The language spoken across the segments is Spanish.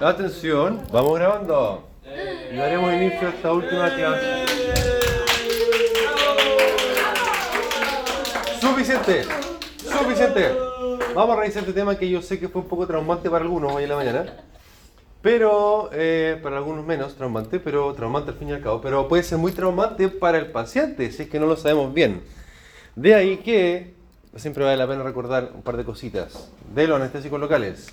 Atención, vamos grabando. Y daremos inicio a esta última clase. Suficiente, suficiente. Vamos a revisar este tema que yo sé que fue un poco traumante para algunos hoy en la mañana. Pero, eh, para algunos menos traumante, pero traumante al fin y al cabo. Pero puede ser muy traumante para el paciente si es que no lo sabemos bien. De ahí que siempre vale la pena recordar un par de cositas de los anestésicos locales.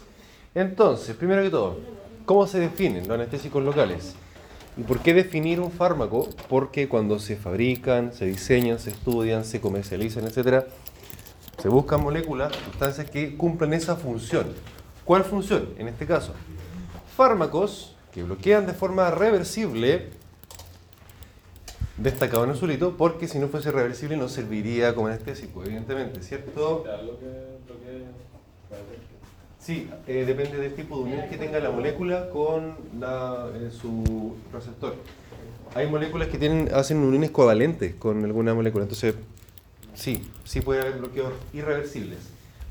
Entonces, primero que todo, ¿cómo se definen los anestésicos locales? ¿Y por qué definir un fármaco? Porque cuando se fabrican, se diseñan, se estudian, se comercializan, etc., se buscan moléculas, sustancias que cumplen esa función. ¿Cuál función? En este caso, fármacos que bloquean de forma reversible, destacado en el azulito, porque si no fuese reversible no serviría como anestésico, evidentemente, ¿cierto? Sí, eh, depende del tipo de unión que tenga la molécula con la, eh, su receptor. Hay moléculas que tienen, hacen uniones covalentes con alguna molécula, entonces sí, sí puede haber bloqueos irreversibles.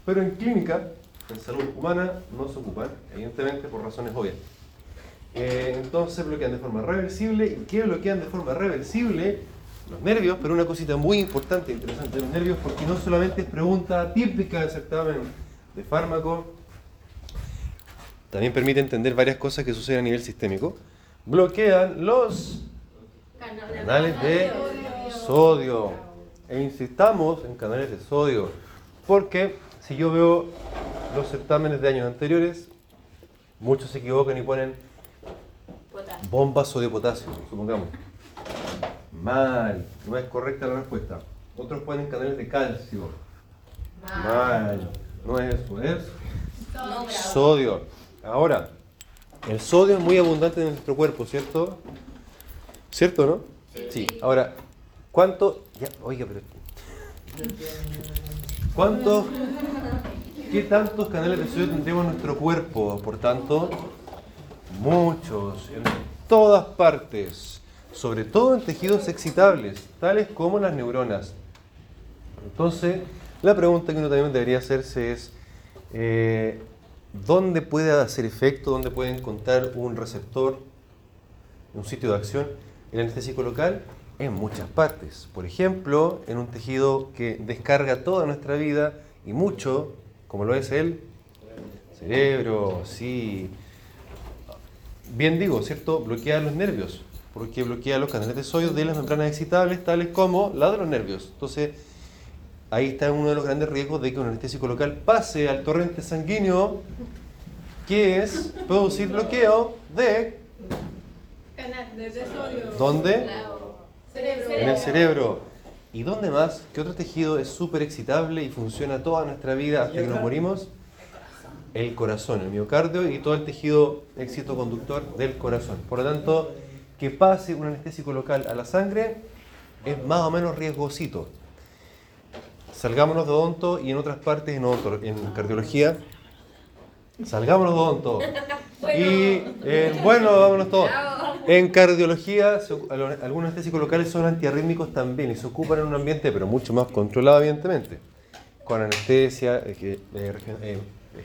Pero en clínica, en salud humana, no se ocupan, evidentemente por razones obvias. Eh, entonces bloquean de forma reversible. ¿Y qué bloquean de forma reversible? Los nervios, pero una cosita muy importante e interesante de los nervios, porque no solamente es pregunta típica del certamen de fármaco, también permite entender varias cosas que suceden a nivel sistémico. Bloquean los canales de sodio. E insistamos en canales de sodio, porque si yo veo los certámenes de años anteriores, muchos se equivocan y ponen bombas sodio-potasio, supongamos. Mal, no es correcta la respuesta. Otros ponen canales de calcio. Mal, no es eso, es sodio. Ahora, el sodio es muy abundante en nuestro cuerpo, ¿cierto? ¿Cierto, no? Sí. Ahora, ¿cuánto? Oiga, pero. ¿Cuántos? ¿Qué tantos canales de sodio tendremos en nuestro cuerpo? Por tanto, muchos, en todas partes, sobre todo en tejidos excitables, tales como las neuronas. Entonces, la pregunta que uno también debería hacerse es, eh, ¿Dónde puede hacer efecto? ¿Dónde puede encontrar un receptor, un sitio de acción? El anestésico local en muchas partes. Por ejemplo, en un tejido que descarga toda nuestra vida y mucho, como lo es el cerebro, sí. Bien digo, ¿cierto? Bloquea los nervios, porque bloquea los canales de sodio de las membranas excitables, tales como la de los nervios. Entonces, ahí está uno de los grandes riesgos de que un anestésico local pase al torrente sanguíneo, que es producir bloqueo de... ¿Dónde? En el cerebro. ¿Y dónde más? ¿Qué otro tejido es súper excitable y funciona toda nuestra vida hasta que nos morimos? El corazón, el miocardio y todo el tejido excitoconductor del corazón. Por lo tanto, que pase un anestésico local a la sangre es más o menos riesgosito salgámonos de odonto y en otras partes, en, en cardiología, salgámonos de odonto. Y eh, bueno, vámonos todos. En cardiología, algunos anestésicos locales son antiarrítmicos también y se ocupan en un ambiente, pero mucho más controlado, evidentemente, con anestesia eh, eh,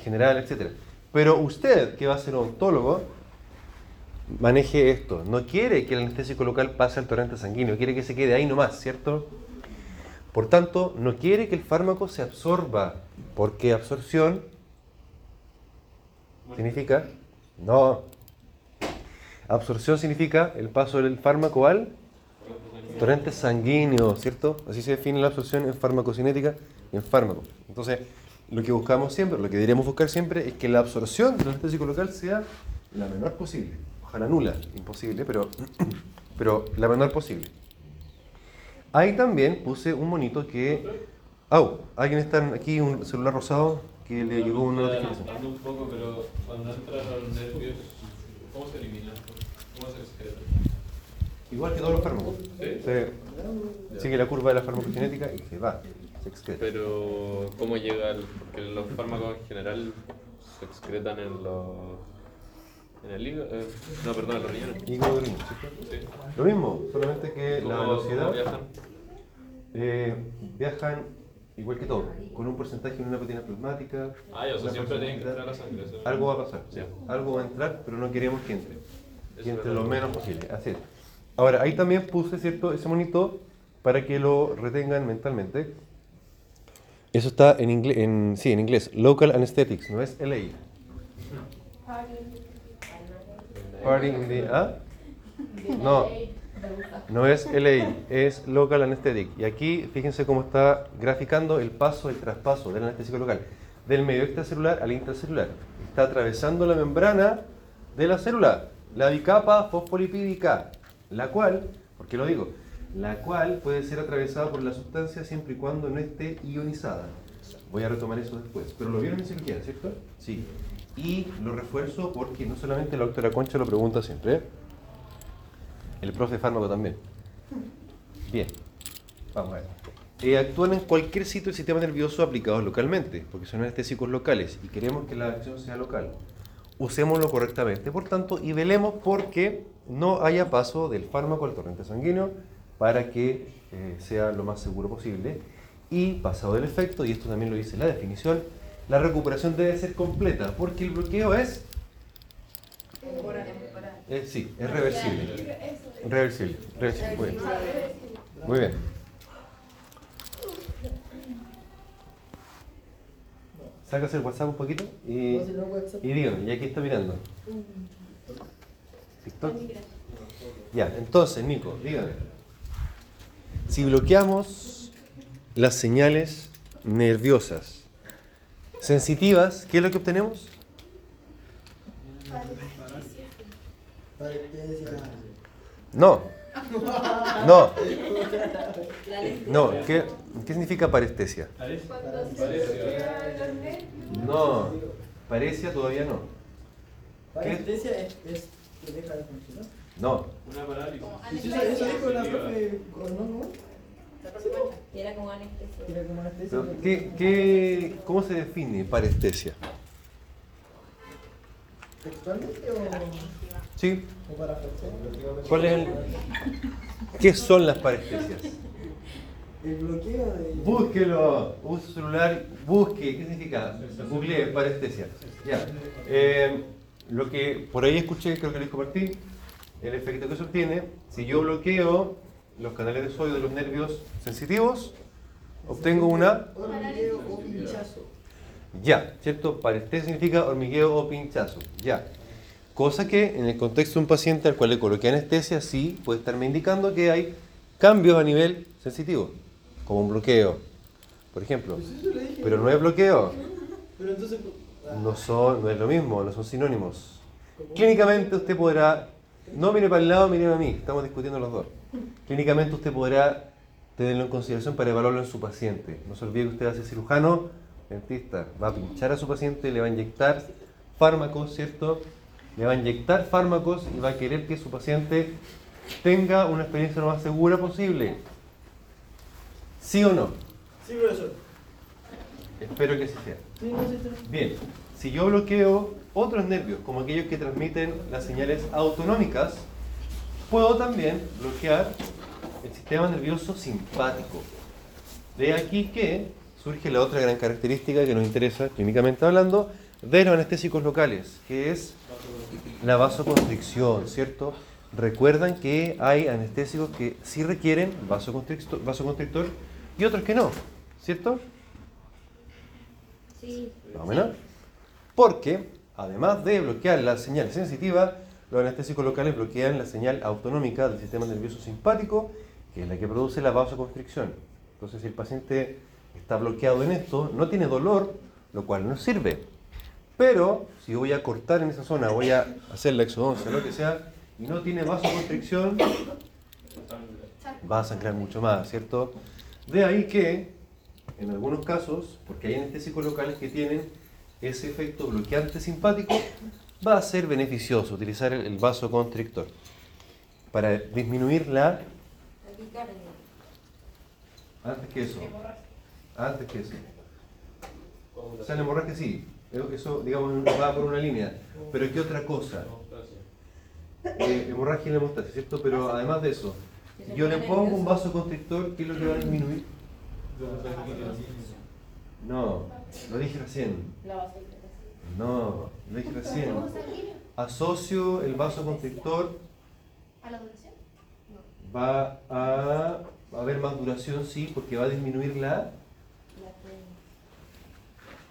general, etc. Pero usted, que va a ser odontólogo, maneje esto. No quiere que el anestésico local pase al torrente sanguíneo, quiere que se quede ahí nomás, ¿cierto? Por tanto, no quiere que el fármaco se absorba, porque absorción significa, no, absorción significa el paso del fármaco al torrente sanguíneo, ¿cierto? Así se define la absorción en farmacocinética y en fármaco. Entonces, lo que buscamos siempre, lo que deberíamos buscar siempre es que la absorción del anestésico local sea la menor posible. Ojalá nula, imposible, pero, pero la menor posible. Ahí también puse un monito que... ¡Au! alguien está aquí, un celular rosado que le llegó una notificación. un poco, pero cuando entra los nervios, ¿cómo se elimina? ¿Cómo se excreta? Igual que todos los fármacos. ¿Sí? Se sigue la curva de la farmacogenética y se va, se excreta. Pero, ¿cómo llega? El, porque los fármacos en general se excretan en los ¿En el hígado? Eh, no, perdón, en los riñones. Hígado riñón, ¿sí? Lo mismo, solamente que la velocidad. viajan? Eh, viajan igual que todo, con un porcentaje en una proteína plasmática. Ah, ya, o sea, una siempre tiene que porcentaje- entrar la sangre. eso- Algo va a pasar, Ya. algo va a entrar, pero no queremos que entre. Que entre lo menos posible, así es. Ahora, ahí también puse, ¿cierto?, ese monito para que lo retengan mentalmente. Eso está en inglés, en, sí, en inglés, Local Anesthetics, no es LA. In the, ¿ah? No, no es LA, es Local Anesthetic. Y aquí fíjense cómo está graficando el paso, el traspaso del anestésico local, del medio extracelular al intracelular. Está atravesando la membrana de la célula, la bicapa fosfolipídica, la cual, ¿por qué lo digo? La cual puede ser atravesada por la sustancia siempre y cuando no esté ionizada. Voy a retomar eso después. Pero lo vieron en cirugía, ¿cierto? Sí. Y lo refuerzo porque no solamente la doctora Concha lo pregunta siempre, ¿eh? El profe fármaco también. Bien. Vamos a ver. Eh, actúan en cualquier sitio del sistema nervioso aplicados localmente, porque son anestésicos locales y queremos que la acción sea local. Usémoslo correctamente, por tanto, y velemos porque no haya paso del fármaco al torrente sanguíneo para que eh, sea lo más seguro posible. Y pasado el efecto, y esto también lo dice la definición, la recuperación debe ser completa, porque el bloqueo es, eh, sí, es reversible. Reversible, reversible, muy bien. Muy bien. Sácase el WhatsApp un poquito y, y dígame, ya aquí está mirando. TikTok. Ya, entonces, Nico, dígame. Si bloqueamos las señales nerviosas sensitivas, ¿qué es lo que obtenemos? No. No. No, ¿qué, qué significa parestesia? No, parecia todavía no. Parestesia es, es que deja de funcionar. No, Una parálisis. Eso, dijo la profe. Era como anestesia. Era como anestesia. pero porque- ¿qué, qué, ¿cómo se define parestesia? ¿Textualmente o, ¿Sí? o para fracción? ¿Cuál es el, ¿Qué son las parestesias? El bloqueo de. Búsquelo, uso celular, busque, ¿qué significa? Googleé, parestesia. Ya. Eh, lo que por ahí escuché, creo que lo dijo Martín, el efecto que se obtiene, si yo bloqueo los canales de sodio de los nervios sensitivos, obtengo una Hormigueo o pinchazo. ya, ¿cierto? Parestesia significa hormigueo o pinchazo, ya. Cosa que en el contexto de un paciente al cual le coloqué anestesia, sí puede estarme indicando que hay cambios a nivel sensitivo, como un bloqueo, por ejemplo. Pues. Pero no es bloqueo, ah, no, son, no es lo mismo, no son sinónimos. Clínicamente usted podrá, no mire para el lado, mire a mí, estamos discutiendo los dos. Clínicamente usted podrá tenerlo en consideración para evaluarlo en su paciente. No se olvide que usted va a ser cirujano, dentista, va a pinchar a su paciente, le va a inyectar fármacos, ¿cierto? Le va a inyectar fármacos y va a querer que su paciente tenga una experiencia lo más segura posible. ¿Sí o no? Sí, profesor. Espero que así sea. Sí, Bien, si yo bloqueo otros nervios, como aquellos que transmiten las señales autonómicas, puedo también bloquear el sistema nervioso simpático. De aquí que surge la otra gran característica que nos interesa clínicamente hablando de los anestésicos locales, que es la vasoconstricción, ¿cierto? Recuerdan que hay anestésicos que sí requieren vasoconstrictor, vasoconstrictor y otros que no, ¿cierto? Sí. Más o menos. Porque, además de bloquear la señal sensitiva, los anestésicos locales bloquean la señal autonómica del sistema nervioso simpático, que es la que produce la vasoconstricción. Entonces, si el paciente está bloqueado en esto, no tiene dolor, lo cual no sirve. Pero, si voy a cortar en esa zona, voy a hacer la exodoncia, lo que sea, y no tiene vasoconstricción, va a sangrar mucho más, ¿cierto? De ahí que, en algunos casos, porque hay anestésicos locales que tienen ese efecto bloqueante simpático, va a ser beneficioso utilizar el, el vasoconstrictor para disminuir la... Antes que eso. Antes que eso. O sea, la hemorragia sí. Eso- digamos, va por una línea. Pero ¿qué otra cosa? Eh, hemorragia y la hemostasia, ¿cierto? Pero además de eso, yo le pongo un vasoconstrictor, ¿qué es lo que va a disminuir? No, lo dije recién. No, lo dije recién. Asocio el vasoconstrictor. ¿A la duración? Va a, va a haber más duración, sí, porque va a disminuir la.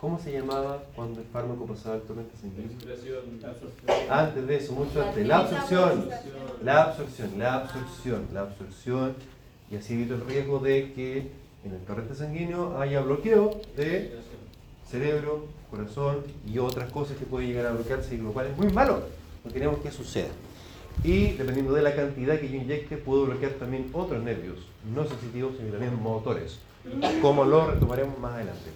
¿Cómo se llamaba cuando el fármaco pasaba al torrente sanguíneo? Inspiración. Antes de eso, mucho antes. La absorción. La absorción, la absorción, la absorción. Y así evito el riesgo de que en el torrente sanguíneo haya bloqueo de cerebro, corazón y otras cosas que pueden llegar a bloquearse, y lo cual es muy malo. No queremos que suceda. Y dependiendo de la cantidad que yo inyecte, puedo bloquear también otros nervios, no sensitivos, sino también motores, como lo retomaremos más adelante.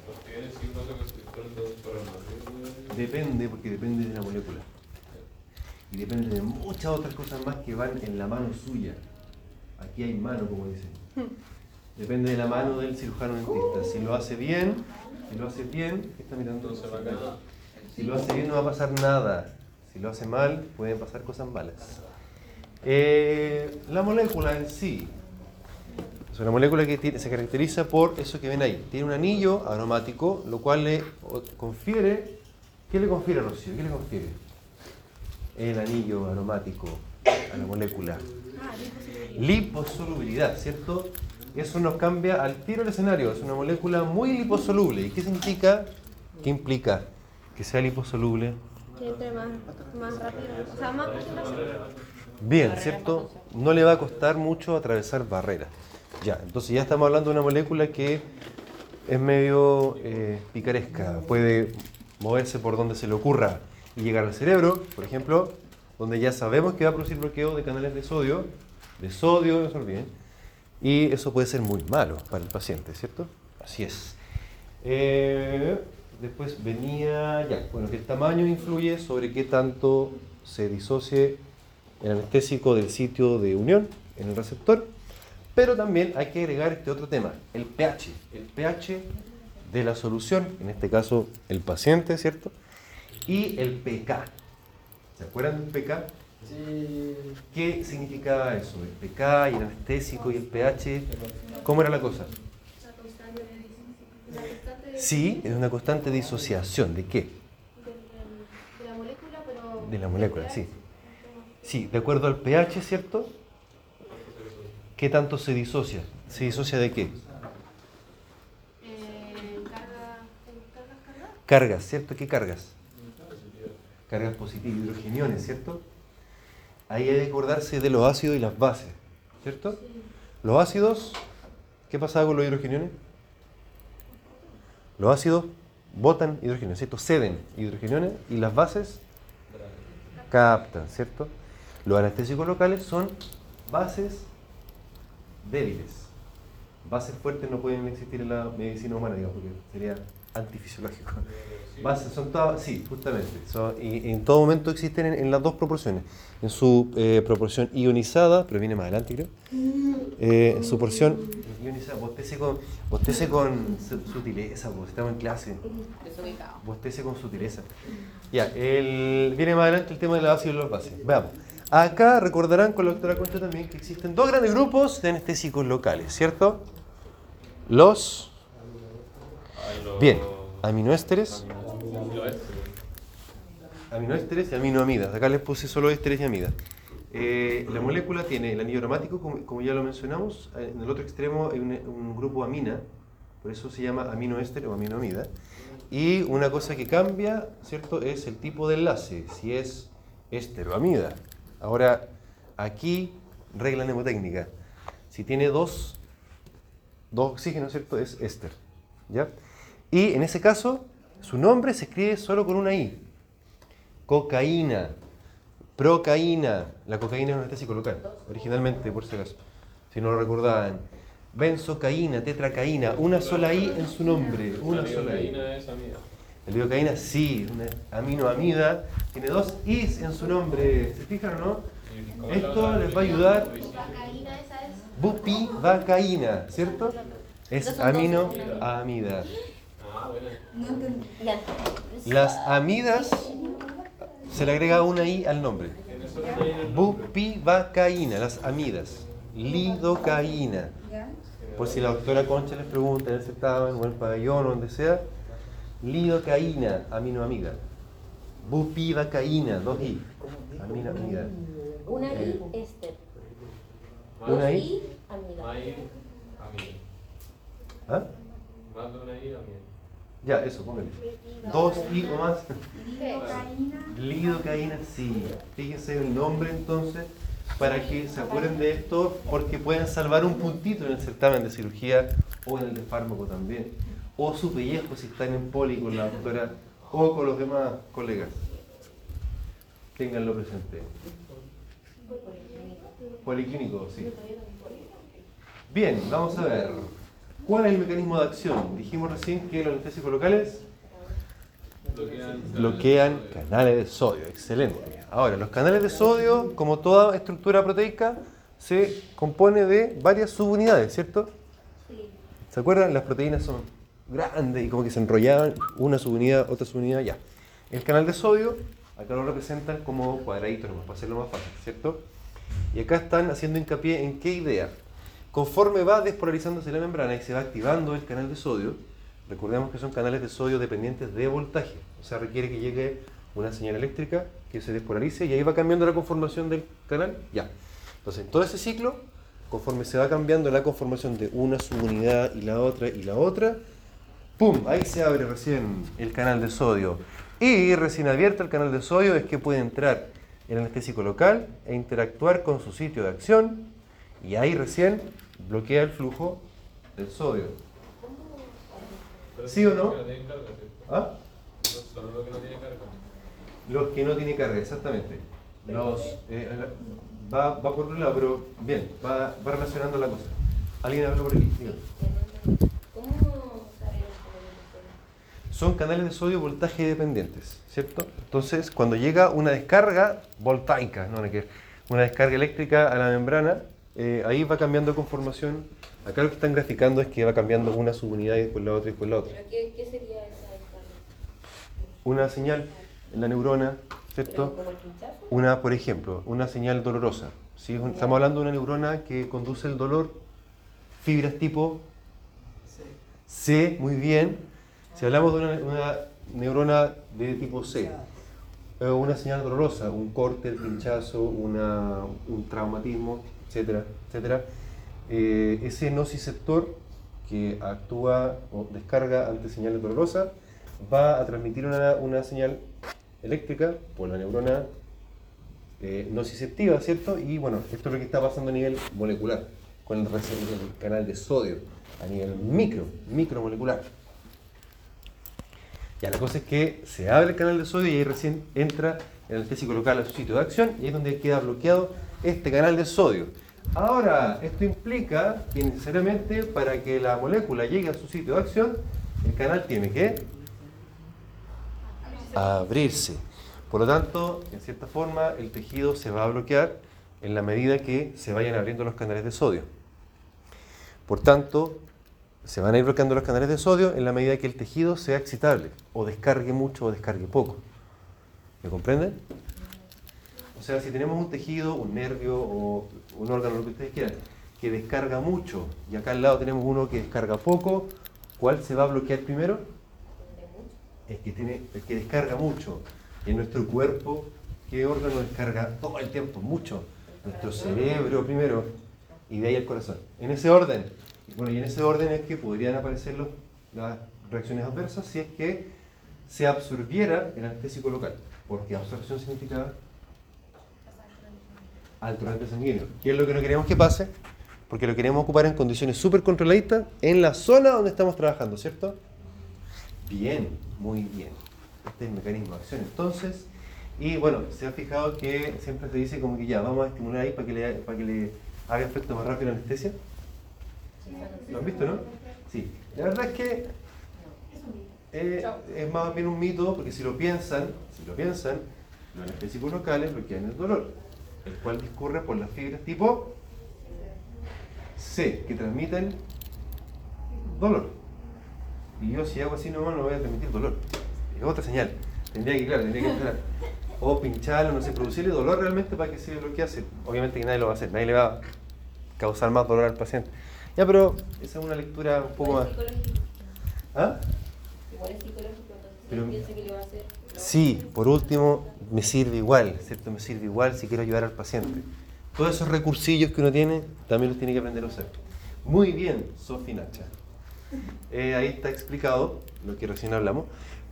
Depende, porque depende de la molécula. Y depende de muchas otras cosas más que van en la mano suya. Aquí hay mano, como dicen. Depende de la mano del cirujano dentista. Si lo hace bien, si lo hace bien, ¿qué está mirando? Entonces bacán. Si lo hace bien no va a pasar nada. Si lo hace mal, pueden pasar cosas malas. Eh, la molécula en sí es una molécula que tiene- se caracteriza por eso que ven ahí. Tiene un anillo aromático, lo cual le confiere. ¿Qué le confiere, Rocío? ¿Qué le confiere? El anillo aromático a la molécula. Ah, liposolubilidad. Liposolubilidad, ¿cierto? Eso nos cambia al tiro el escenario. Es una molécula muy liposoluble. ¿Y qué significa? ¿Qué implica que sea liposoluble? Que entre más, más rápido. O sea, más. Bien, ¿cierto? No le va a costar mucho atravesar barreras. Ya, entonces ya estamos hablando de una molécula que es medio eh, picaresca. Puede moverse por donde se le ocurra y llegar al cerebro, por ejemplo, donde ya sabemos que va a producir bloqueo de canales de sodio, de sodio, no se olviden, y eso puede ser muy malo para el paciente, ¿cierto? Así es. Eh, después venía, ya, bueno, que el tamaño influye sobre qué tanto se disocie el anestésico del sitio de unión en el receptor, pero también hay que agregar este otro tema, el pH, el pH de la solución, en este caso el paciente, ¿cierto? Y el pK. ¿Se acuerdan del pK? ¿Qué significaba eso? El pK y el anestésico y el pH. ¿Cómo era la cosa? Sí, es una constante disociación. ¿De qué? de, la molécula, pero. De la molécula, sí. Sí, de acuerdo al pH, ¿cierto? ¿Qué tanto se disocia? ¿Se disocia de qué? Cargas, ¿cierto? ¿Qué cargas? Cargas positivas, hidrogeniones, ¿cierto? Ahí hay que acordarse de los ácidos y las bases, ¿cierto? Los ácidos, ¿qué pasaba con los hidrogeniones? Los ácidos botan hidrogeniones, ¿cierto? Ceden hidrogeniones y las bases captan, ¿cierto? Los anestésicos locales son bases débiles. Bases fuertes no pueden existir en la medicina humana, digamos, porque sería antifisiológico. Son todas, sí, justamente. son- y en todo momento existen en, en las dos proporciones. En su eh, proporción ionizada, pero viene más adelante, creo. Eh, en su porción ionizada, bostece con, bostece con su- sutileza, pues estamos en clase. Bostece con sutileza. Ya, el, viene más adelante el tema de la base y los bases. Veamos. Acá recordarán con la doctora Concha también que existen dos grandes grupos de anestésicos locales, ¿cierto? Los, lo- bien, aminoésteres, aminoésteres y aminoamidas. Acá les puse solo ésteres y amidas. Eh, la molécula tiene el anillo aromático, como, ya lo mencionamos. Eh, En el otro extremo hay un, un grupo amina, por eso se llama aminoéster o aminoamida. Y una cosa que cambia, ¿cierto? Es el tipo de enlace, si es éster o amida. Ahora, aquí, regla mnemotécnica. Si tiene dos, dos oxígenos, ¿cierto? Es éster. ¿Ya? Y en ese caso, su nombre se escribe solo con una I. Cocaína, procaína. La cocaína es un anestésico local, originalmente, por si acaso. Si no lo recordaban. Benzocaína, tetracaína, una sola I en su nombre. Una La sola I. lidocaína es amiga. La lidocaína sí, una aminoamida. Tiene dos Is en su nombre. ¿Se fijan o no? Esto les va a ayudar. Vacaína, esa es. Bupivacaína, ¿cierto? Es aminoamida. Ya. Las amidas se le agrega una I al nombre. Bupivacaína, las amidas. Lidocaína. Por si la doctora Concha les pregunta en el certamen o en el pabellón o donde sea, lidocaína, aminoamida. Bupivacaína, dos I. Aminoamida. Una Eh. I, Esther. Una I. Amiga. ¿Ah? Más de una I, amiga. Ya, eso, póngale. Dos I o más. Lidocaína, sí. Fíjense el nombre entonces para que se acuerden de esto porque pueden salvar un puntito en el certamen de cirugía o en el de fármaco también. O su pellejo si están en poli con la doctora o con los demás colegas. Ténganlo presente. Policlínico, sí. Bien, vamos a ver. ¿Cuál es el mecanismo de acción? Dijimos recién que los anestésicos locales Bloquean. bloquean canales de sodio. Excelente. Ahora, los canales de sodio, como toda estructura proteica, se compone de varias subunidades, ¿cierto? ¿Se acuerdan? Las proteínas son grandes y como que se enrollaban una subunidad, otra subunidad, ya. El canal de sodio, acá lo representan como cuadraditos, nomás, para hacerlo más fácil, ¿cierto? Y acá están haciendo hincapié en qué idea. Conforme va despolarizándose la membrana y se va activando el canal de sodio, recordemos que son canales de sodio dependientes de voltaje, o sea, requiere que llegue una señal eléctrica que se despolarice y ahí va cambiando la conformación del canal, ya. Entonces, en todo ese ciclo, conforme se va cambiando la conformación de una subunidad y la otra y la otra, ¡pum! Ahí se abre recién el canal de sodio. Y recién abierto el canal de sodio es que puede entrar el anestésico local e interactuar con su sitio de acción y ahí recién bloquea el flujo del sodio. ¿Sí o no? Solo lo que no tiene carga. Los que no tienen carga, exactamente. Los, eh, va, va por un lado, pero bien, va, va relacionando la cosa. ¿Alguien habló por aquí? Diga. ¿Cómo saber el Son canales de sodio voltaje dependientes, ¿cierto? Entonces, cuando llega una descarga voltaica, no, una descarga eléctrica a la membrana, eh, ahí va cambiando conformación. Acá lo que están graficando es que va cambiando una subunidad y después la otra y después la otra. ¿Pero qué, qué sería esa? Una señal en la neurona, ¿Pero ¿cierto? Una, por ejemplo, una señal dolorosa. ¿sí? Estamos hablando de una neurona que conduce el dolor, fibras tipo C, muy bien. Si hablamos de una, una neurona de tipo C, eh, una señal dolorosa, un corte, el pinchazo, una, un traumatismo, etcétera, etcétera, eh, ese nociceptor que actúa o descarga ante señales dolorosas va a transmitir una, una señal eléctrica por la neurona eh, nociceptiva, ¿cierto? Y bueno, esto es lo que está pasando a nivel molecular, con el, el canal de sodio, a nivel micro, micromolecular. Ya, la cosa es que se abre el canal de sodio y ahí recién entra el anestésico local a su sitio de acción y es donde queda bloqueado este canal de sodio. Ahora, esto implica que necesariamente para que la molécula llegue a su sitio de acción, el canal tiene que abrirse. Por lo tanto, en cierta forma, el tejido se va a bloquear en la medida que se vayan abriendo los canales de sodio. Por tanto, se van a ir bloqueando los canales de sodio en la medida que el tejido sea excitable, o descargue mucho o descargue poco. ¿Me comprenden? O sea, si tenemos un tejido, un nervio o un órgano, lo que ustedes quieran, que descarga mucho, y acá al lado tenemos uno que descarga poco, ¿cuál se va a bloquear primero? El que, tiene, el que descarga mucho. En nuestro cuerpo, ¿qué órgano descarga todo el tiempo? Mucho. Nuestro cerebro primero, y de ahí el corazón. En ese orden. Bueno, y en ese orden es que podrían aparecer las reacciones adversas si es que se absorbiera el anestésico local. Porque absorción significa alto torrente sanguíneo. ¿Qué es lo que no queremos que pase? Porque lo queremos ocupar en condiciones súper controladitas en la zona donde estamos trabajando, ¿cierto? Bien, muy bien. Este es el mecanismo de acción entonces. Y bueno, se ha fijado que siempre se dice como que ya, vamos a estimular ahí para que le, para que le haga efecto más rápido la anestesia. ¿Lo han visto, no? Sí. La verdad es que eh, es más bien un mito, porque si lo piensan, si lo piensan, los anestésicos locales bloquean el dolor, el cual discurre por las fibras tipo C, que transmiten dolor. Y yo si hago así nomás no voy a transmitir dolor. Es otra señal. Tendría que, claro, tendría que entrar. O pincharlo, no sé, producirle dolor realmente para que se bloquease. Obviamente que nadie lo va a hacer, nadie le va a causar más dolor al paciente. Ya, pero esa es una lectura un poco más... ¿Ah? Igual es psicológico, entonces si Pero- él piensa que le va a hacer. Sí, por último, me sirve igual, ¿cierto? Me sirve igual si quiero ayudar al paciente. Todos esos recursillos que uno tiene, también los tiene que aprender a usar. Muy bien, Sofi Nacha. Eh, ahí está explicado lo que recién hablamos.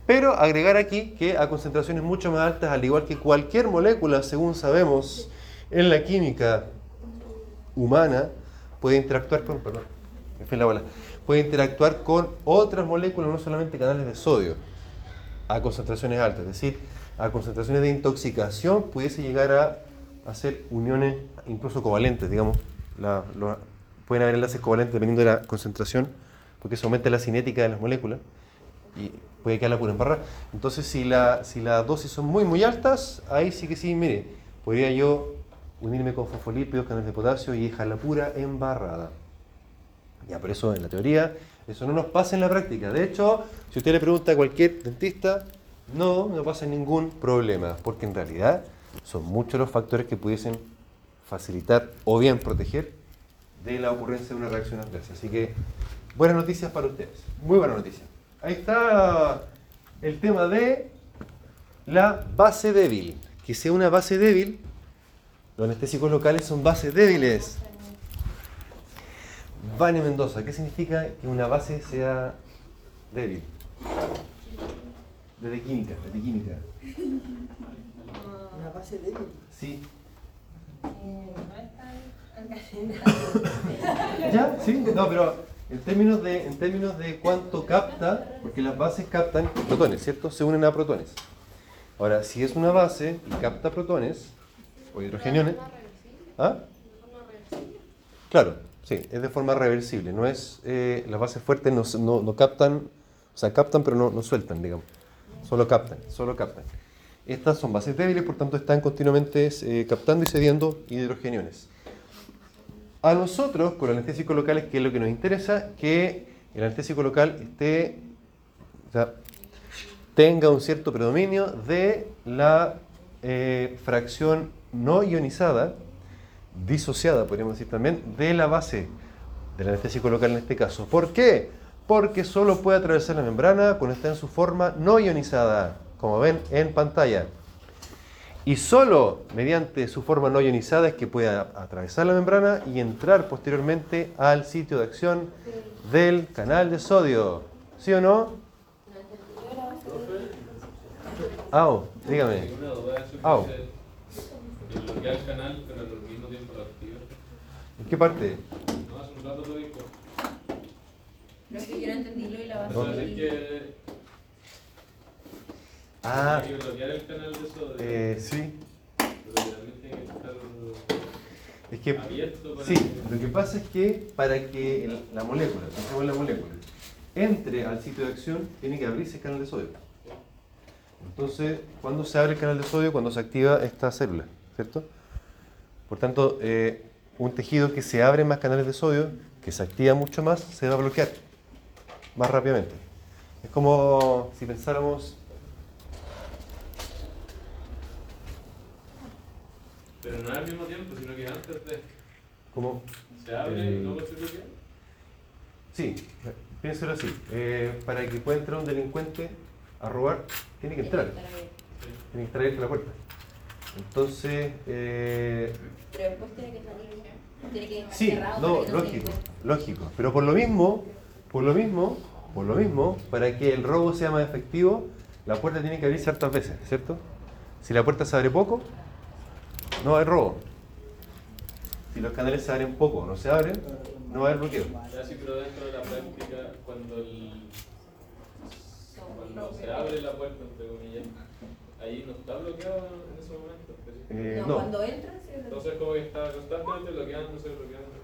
Pero agregar aquí que a concentraciones mucho más altas, al igual que cualquier molécula, según sabemos en la química humana, puede interactuar con, perdón, me fui la bola, puede interactuar con otras moléculas, no solamente canales de sodio, a concentraciones altas. Es decir, a concentraciones de intoxicación pudiese llegar a hacer uniones incluso covalentes, digamos. Pueden haber enlaces covalentes dependiendo de la concentración, porque eso aumenta la cinética de las moléculas y puede quedar la pura embarrada. Entonces, si la, si las dosis son muy, muy altas, ahí sí que sí, mire, podría yo unirme con fosfolípidos, canales de potasio y dejar la pura embarrada. Ya, por eso en la teoría, eso no nos pasa en la práctica. De hecho, si usted le pregunta a cualquier dentista, no, no pasa ningún problema, porque en realidad son muchos los factores que pudiesen facilitar o bien proteger de la ocurrencia de una reacción adversa. Así que, buenas noticias para ustedes. Muy buenas noticias. Ahí está el tema de la base débil. Que sea una base débil, los anestésicos locales son bases débiles. Vane Mendoza, ¿qué significa que una base sea débil? Desde química, desde química. Una base débil. Sí. ¿Ya? Sí, no, pero en términos de, en términos de cuánto capta, porque las bases captan protones, ¿cierto? Se unen a protones. Ahora, si es una base y capta protones o hidrogeniones, ¿ah? Claro, sí, es de forma reversible. No es, eh, las bases fuertes no, no, captan, o sea, captan pero no, no sueltan, digamos. Solo captan, solo captan. Estas son bases débiles, por tanto están continuamente eh, captando y cediendo hidrogeniones. A nosotros, con los anestésicos locales, ¿qué es lo que nos interesa? Que el anestésico local esté, o sea, tenga un cierto predominio de la eh, fracción no ionizada, disociada, podríamos decir también, de la base del anestésico local en este caso. ¿Por qué? Porque solo puede atravesar la membrana cuando está en su forma no ionizada, como ven en pantalla. Y solo mediante su forma no ionizada es que puede atravesar la membrana y entrar posteriormente al sitio de acción del canal de sodio. ¿Sí o no? Au, dígame. Au al mismo tiempo lo activa. ¿En qué parte? No, hace un rato lo dijo. No es que yo no entendí lo de la es que Ah, hay que bloquear el canal de sodio, eh, sí. pero literalmente tiene que estar Es que abierto para Sí, que- lo que pasa es que para que el- la molécula, pensemos en la molécula, entre al sitio de acción, tiene que abrirse el canal de sodio. Entonces, ¿cuándo se abre el canal de sodio? Cuando se activa esta célula, ¿cierto? Por tanto, eh, un tejido que se abre más canales de sodio, que se activa mucho más, se va a bloquear más rápidamente. Es como si pensáramos, Pero no es al mismo tiempo, sino que antes de. como Se abre Eh, y luego se bloquea. Sí, piénselo así. Eh, para que pueda entrar un delincuente a robar, tiene que entrar. Tiene que estar abierta la puerta. Entonces, eh, Pero después tiene que salir. Tiene que estar sí, cerrado no, lógico, lógico. Pero por lo mismo, por lo mismo, por lo mismo, para que el robo sea más efectivo, la puerta tiene que abrirse hartas veces, ¿cierto? Si la puerta se abre poco, no va a haber robo. Si los canales se abren poco o no se abren, no va a haber bloqueo. Ya sí, pero dentro de la práctica, cuando, el, cuando se abre la puerta, entre comillas, ahí no está bloqueado en ese momento. Eh, No, no. cuando entran, sí. Entonces, como que está constantemente bloqueándose, bloqueándose.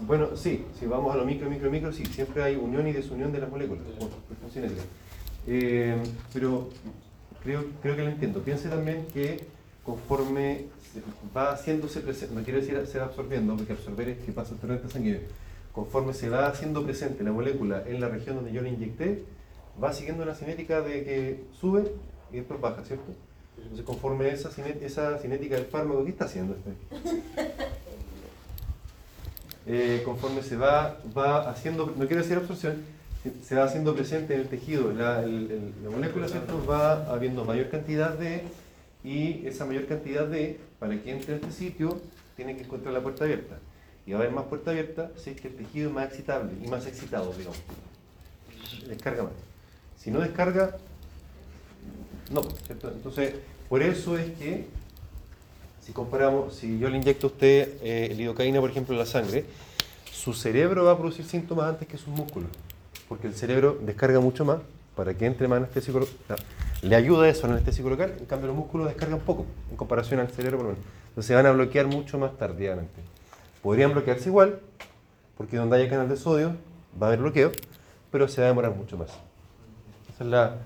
Bueno, sí, si vamos a lo micro, micro, micro, sí, siempre hay unión y desunión de las moléculas, por. Eh, pero creo, creo que lo entiendo. Piense también que conforme se- va haciéndose presente, no quiero decir se va absorbiendo, porque absorber es que pasa el torrente sanguíneo, conforme se va haciendo presente la molécula en la región donde yo la inyecté, va siguiendo una cinética de que sube y después baja, ¿cierto? Entonces, conforme esa, ciné- esa cinética del fármaco, ¿qué está haciendo este? eh, conforme se va, va haciendo, no quiero decir absorción, se va haciendo presente en el tejido, la, el- el- la molécula, ¿cierto? Va habiendo mayor cantidad de, y esa mayor cantidad de, para que entre a este sitio, tiene que encontrar la puerta abierta. Y va a haber más puerta abierta si es que el tejido es más excitable y más excitado, digamos. Descarga más. Si no descarga, no, ¿cierto? Entonces, por eso es que, si comparamos, si yo le inyecto a usted eh, lidocaína, por ejemplo, en la sangre, su cerebro va a producir síntomas antes que sus músculos, porque el cerebro descarga mucho más para que entre más anestésico local. Le ayuda eso al anestésico local, en cambio los músculos descargan poco en comparación al cerebro, por lo menos. Entonces se van a bloquear mucho más tardíamente. Podrían bloquearse igual, porque donde haya canal de sodio va a haber bloqueo, pero se va a demorar mucho más. Esa es la,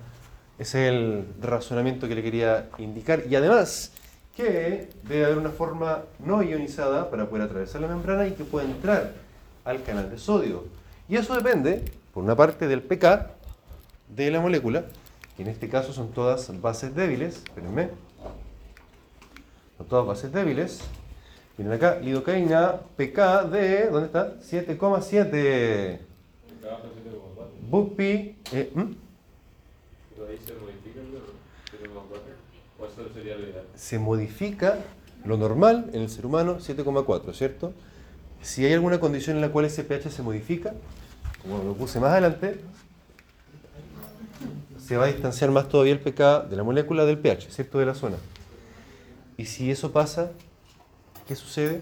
ese es el razonamiento que le quería indicar. Y además, que debe haber una forma no ionizada para poder atravesar la membrana y que pueda entrar al canal de sodio. Y eso depende, por una parte, del pK de la molécula, que en este caso son todas bases débiles. Espérenme. Son todas bases débiles. Miren acá, lidocaína, pK de, ¿dónde está? 7,7. Bupi, eh, ¿hmm? ¿Pero ahí se modifica el número? ¿Tiene más cuatro? ¿O eso sería lo ideal? se modifica lo normal en el ser humano 7,4, ¿cierto? Si hay alguna condición en la cual ese pH se modifica, como lo puse más adelante, se va a distanciar más todavía el pK de la molécula del pH, ¿cierto? De la zona. Y si eso pasa, ¿qué sucede?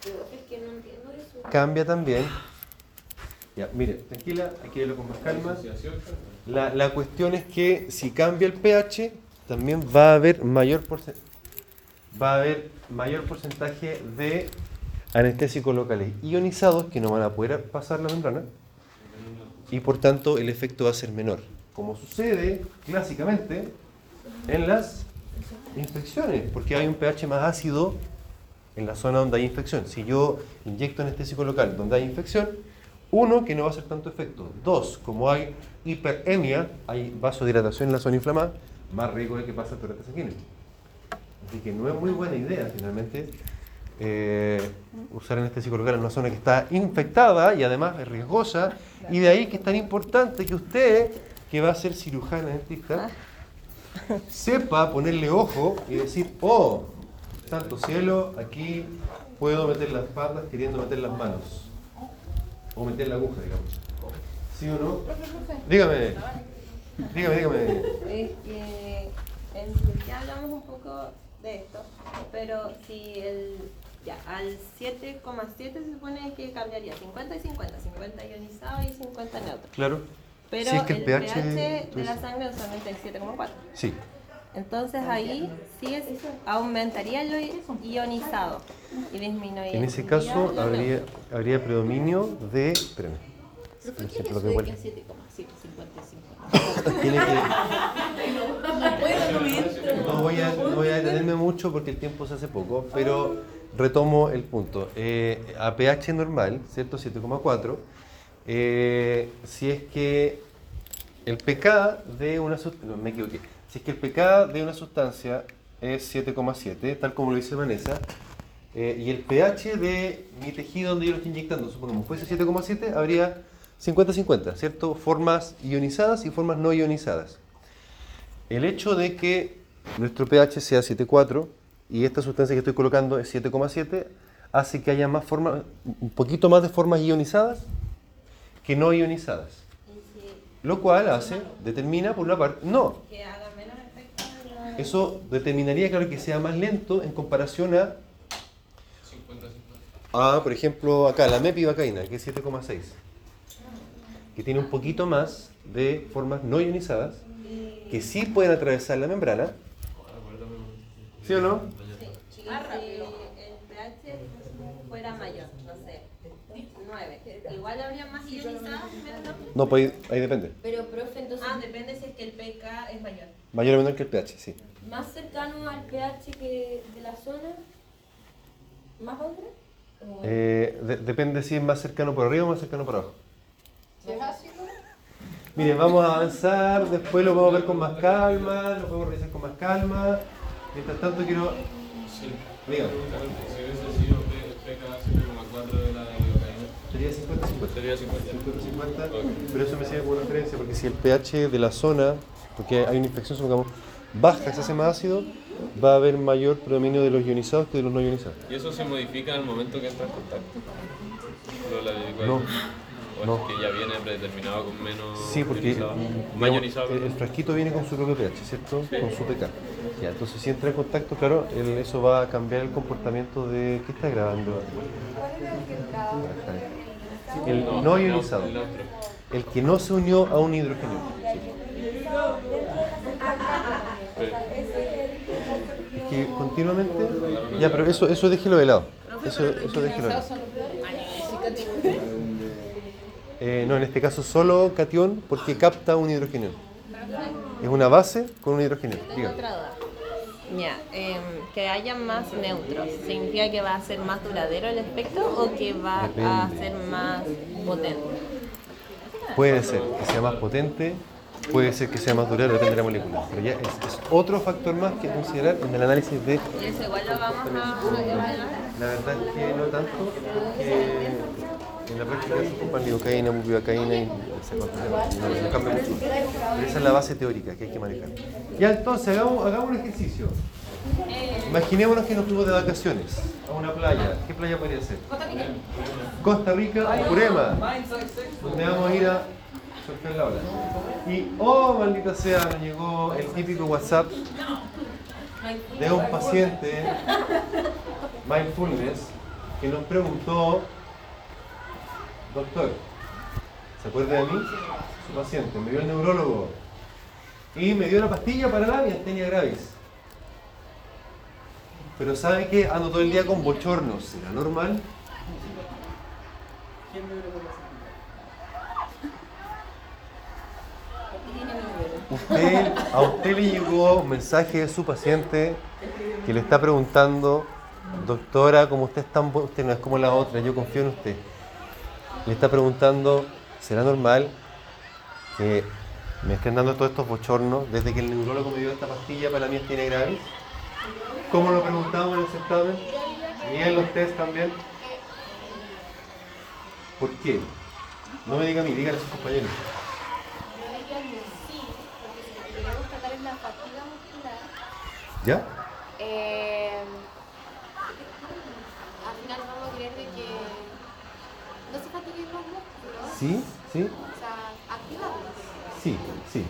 Es que no entiendo eso. Cambia también. Ya, mire, tranquila, hay que verlo con más calma. La, la cuestión es que si cambia el pH, también va a haber mayor va a haber mayor porcentaje de anestésicos locales ionizados que no van a poder pasar la membrana y por tanto el efecto va a ser menor. Como sucede clásicamente en las infecciones, porque hay un pH más ácido en la zona donde hay infección. Si yo inyecto anestésico local donde hay infección, uno, que no va a hacer tanto efecto. Dos, como hay hiperemia, hay vasodilatación en la zona inflamada, más riesgo de que pase el torrente sanguíneo. Así que no es muy buena idea, finalmente, eh, usar anestésico local en una zona que está infectada y además es riesgosa. Y de ahí que es tan importante que usted, que va a ser cirujana dentista, sepa ponerle ojo y decir, oh, santo cielo, aquí puedo meter las patas queriendo meter las manos. O meter la aguja, digamos. ¿Sí o no? Dígame. Dígame, dígame. Es que ya hablamos un poco de esto, pero si el ya al 7,7 se supone que cambiaría 50 y 50, 50 ionizado y 50 neutro. Claro. Pero Si es que el el pH de la sangre usualmente es 7,4. Sí. Entonces ahí sí es, aumentaría lo ionizado y disminuiría. En ese caso habría, habría predominio de... Espérenme. ¿Pero por El qué ejemplo eso de de vuelta. que 7,7, 55? Tiene que... No puedo, no me entro. No voy, a, no voy a detenerme mucho porque el tiempo se hace poco, pero retomo el punto. Eh, a pH normal, ¿cierto? 7,4, eh, si es que el pK de una sustancia, no, me equivoqué, si es que el pK de una sustancia es 7,7, tal como lo dice Vanessa, eh, y el pH de mi tejido donde yo lo estoy inyectando, supongamos, fuese 7,7, habría 50-50, ¿cierto? Formas ionizadas y formas no ionizadas. El hecho de que nuestro pH sea 7,4 y esta sustancia que estoy colocando es 7,7 hace que haya más formas, un poquito más de formas ionizadas que no ionizadas. Lo cual hace, determina por una parte, no, eso determinaría, claro, que sea más lento en comparación a, 50-50. a por ejemplo, acá, la mepivacaína, que es 7,6, que tiene un poquito más de formas no ionizadas que sí pueden atravesar la membrana, ¿sí o no? Sí, si el pH fuera mayor, no sé, 9, igual habría más ionizadas, menos no? No, pues ahí, depende. Pero, profe, entonces, Ah, depende si es que el pK es mayor. Mayor o menor que el pH, sí. más cercano al pH que de la zona, más otra. ¿O Eh, de- depende si es más cercano por arriba o más cercano por abajo. Si es ácido? Miren, vamos a avanzar, después lo podemos ver con más calma, lo podemos revisar con más calma. Mientras tanto quiero... Sí. Dígame. Si hubiese sido P- PK 7,4 de la lidocaína, Sería 50-50. Sería 50. 50-50, Ok. pero eso me sirve como referencia porque si el pH de la zona, porque hay una infección, supongamos, baja, se hace más ácido, va a haber mayor predominio de los ionizados que de los no ionizados. ¿Y eso se modifica en el momento que entra en contacto? ¿Lo la dedico a No. Eso? ¿O No. es que ya viene predeterminado con menos Sí, porque ionizado? Más digamos, ionizado, el, frasquito viene con su propio pH, ¿cierto? Con su pK. Ya, entonces si entra en contacto, claro, el- eso va a cambiar el comportamiento de... ¿Qué está grabando? ¿Cuál era el que entraba? El No, ionizado. el que no se unió a un hidrógeno. Sí. Sí. que continuamente. Ya, pero eso, eso déjelo de lado. Eso, eso déjelo de lado. Eh, no, en este caso solo cation porque capta un hidrógeno. Es una base con un hidrógeno. Tengo Diga. Ya, em, que haya más neutros, ¿significa que va a ser más duradero el efecto o que va a ser más potente? Puede ser que sea más potente, puede ser que sea más duradero, depende de la molécula. Pero ya es, es otro factor más que considerar en el análisis de Y eso igual lo vamos a evaluar. La verdad es que no tanto, en la práctica se ocupan lidocaína, bupivacaína y no, cambia mucho. Pero esa es la base teórica que hay que manejar. Ya entonces, hagamos, hagamos un ejercicio. Imaginémonos que nos fuimos de vacaciones a una playa. ¿Qué playa podría ser? Costa Rica o Purema, donde vamos a ir a surfear la ola. Y, oh, maldita sea, nos llegó el típico WhatsApp de un paciente mindfulness que nos preguntó, doctor, ¿se acuerda de mí? Su paciente, me dio el neurólogo y me dio la pastilla para la miastenia gravis. Pero ¿sabe qué? Ando todo el día con bochornos. ¿Será normal? Usted, a usted le llegó un mensaje de su paciente que le está preguntando, doctora, como usted es tan usted no es como la otra, yo confío en usted. Le está preguntando, ¿será normal que me estén dando todos estos bochornos desde que el neurólogo me dio esta pastilla para la miastenia gravis? ¿Cómo lo preguntamos en el certamen? Y en los test también. ¿Por qué? No me diga a mí, dígale a sus compañeros. Yo diría que sí, porque si lo que queremos tratar es la fatiga muscular, ¿Ya? eh, al final vamos a creer de que no se fatiguen los músculos, ¿Sí? ¿Sí? o sea, activarlos. Sí, sí.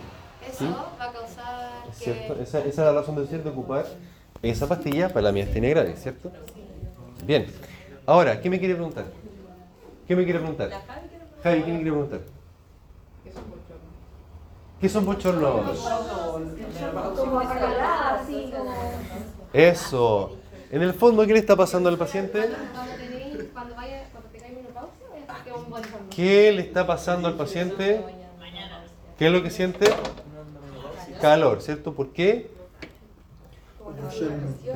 Eso Sí. va a causar Es que... cierto. Esa, esa es la razón de ser de ocupar esa pastilla para la miastenia gravis, ¿cierto? Bien. Ahora, ¿qué me quiere preguntar? ¿Qué me quiere preguntar? Javi, ¿qué me quiere preguntar? ¿Qué son bochornos? Como acalada, así como. Eso. En el fondo, ¿qué le está pasando al paciente? Cuando, tenéis, cuando, vaya, cuando tengáis menopausia, es que un bochorno. ¿Qué le está pasando al paciente? ¿Qué es lo que siente? Calor, ¿cierto? ¿Por qué?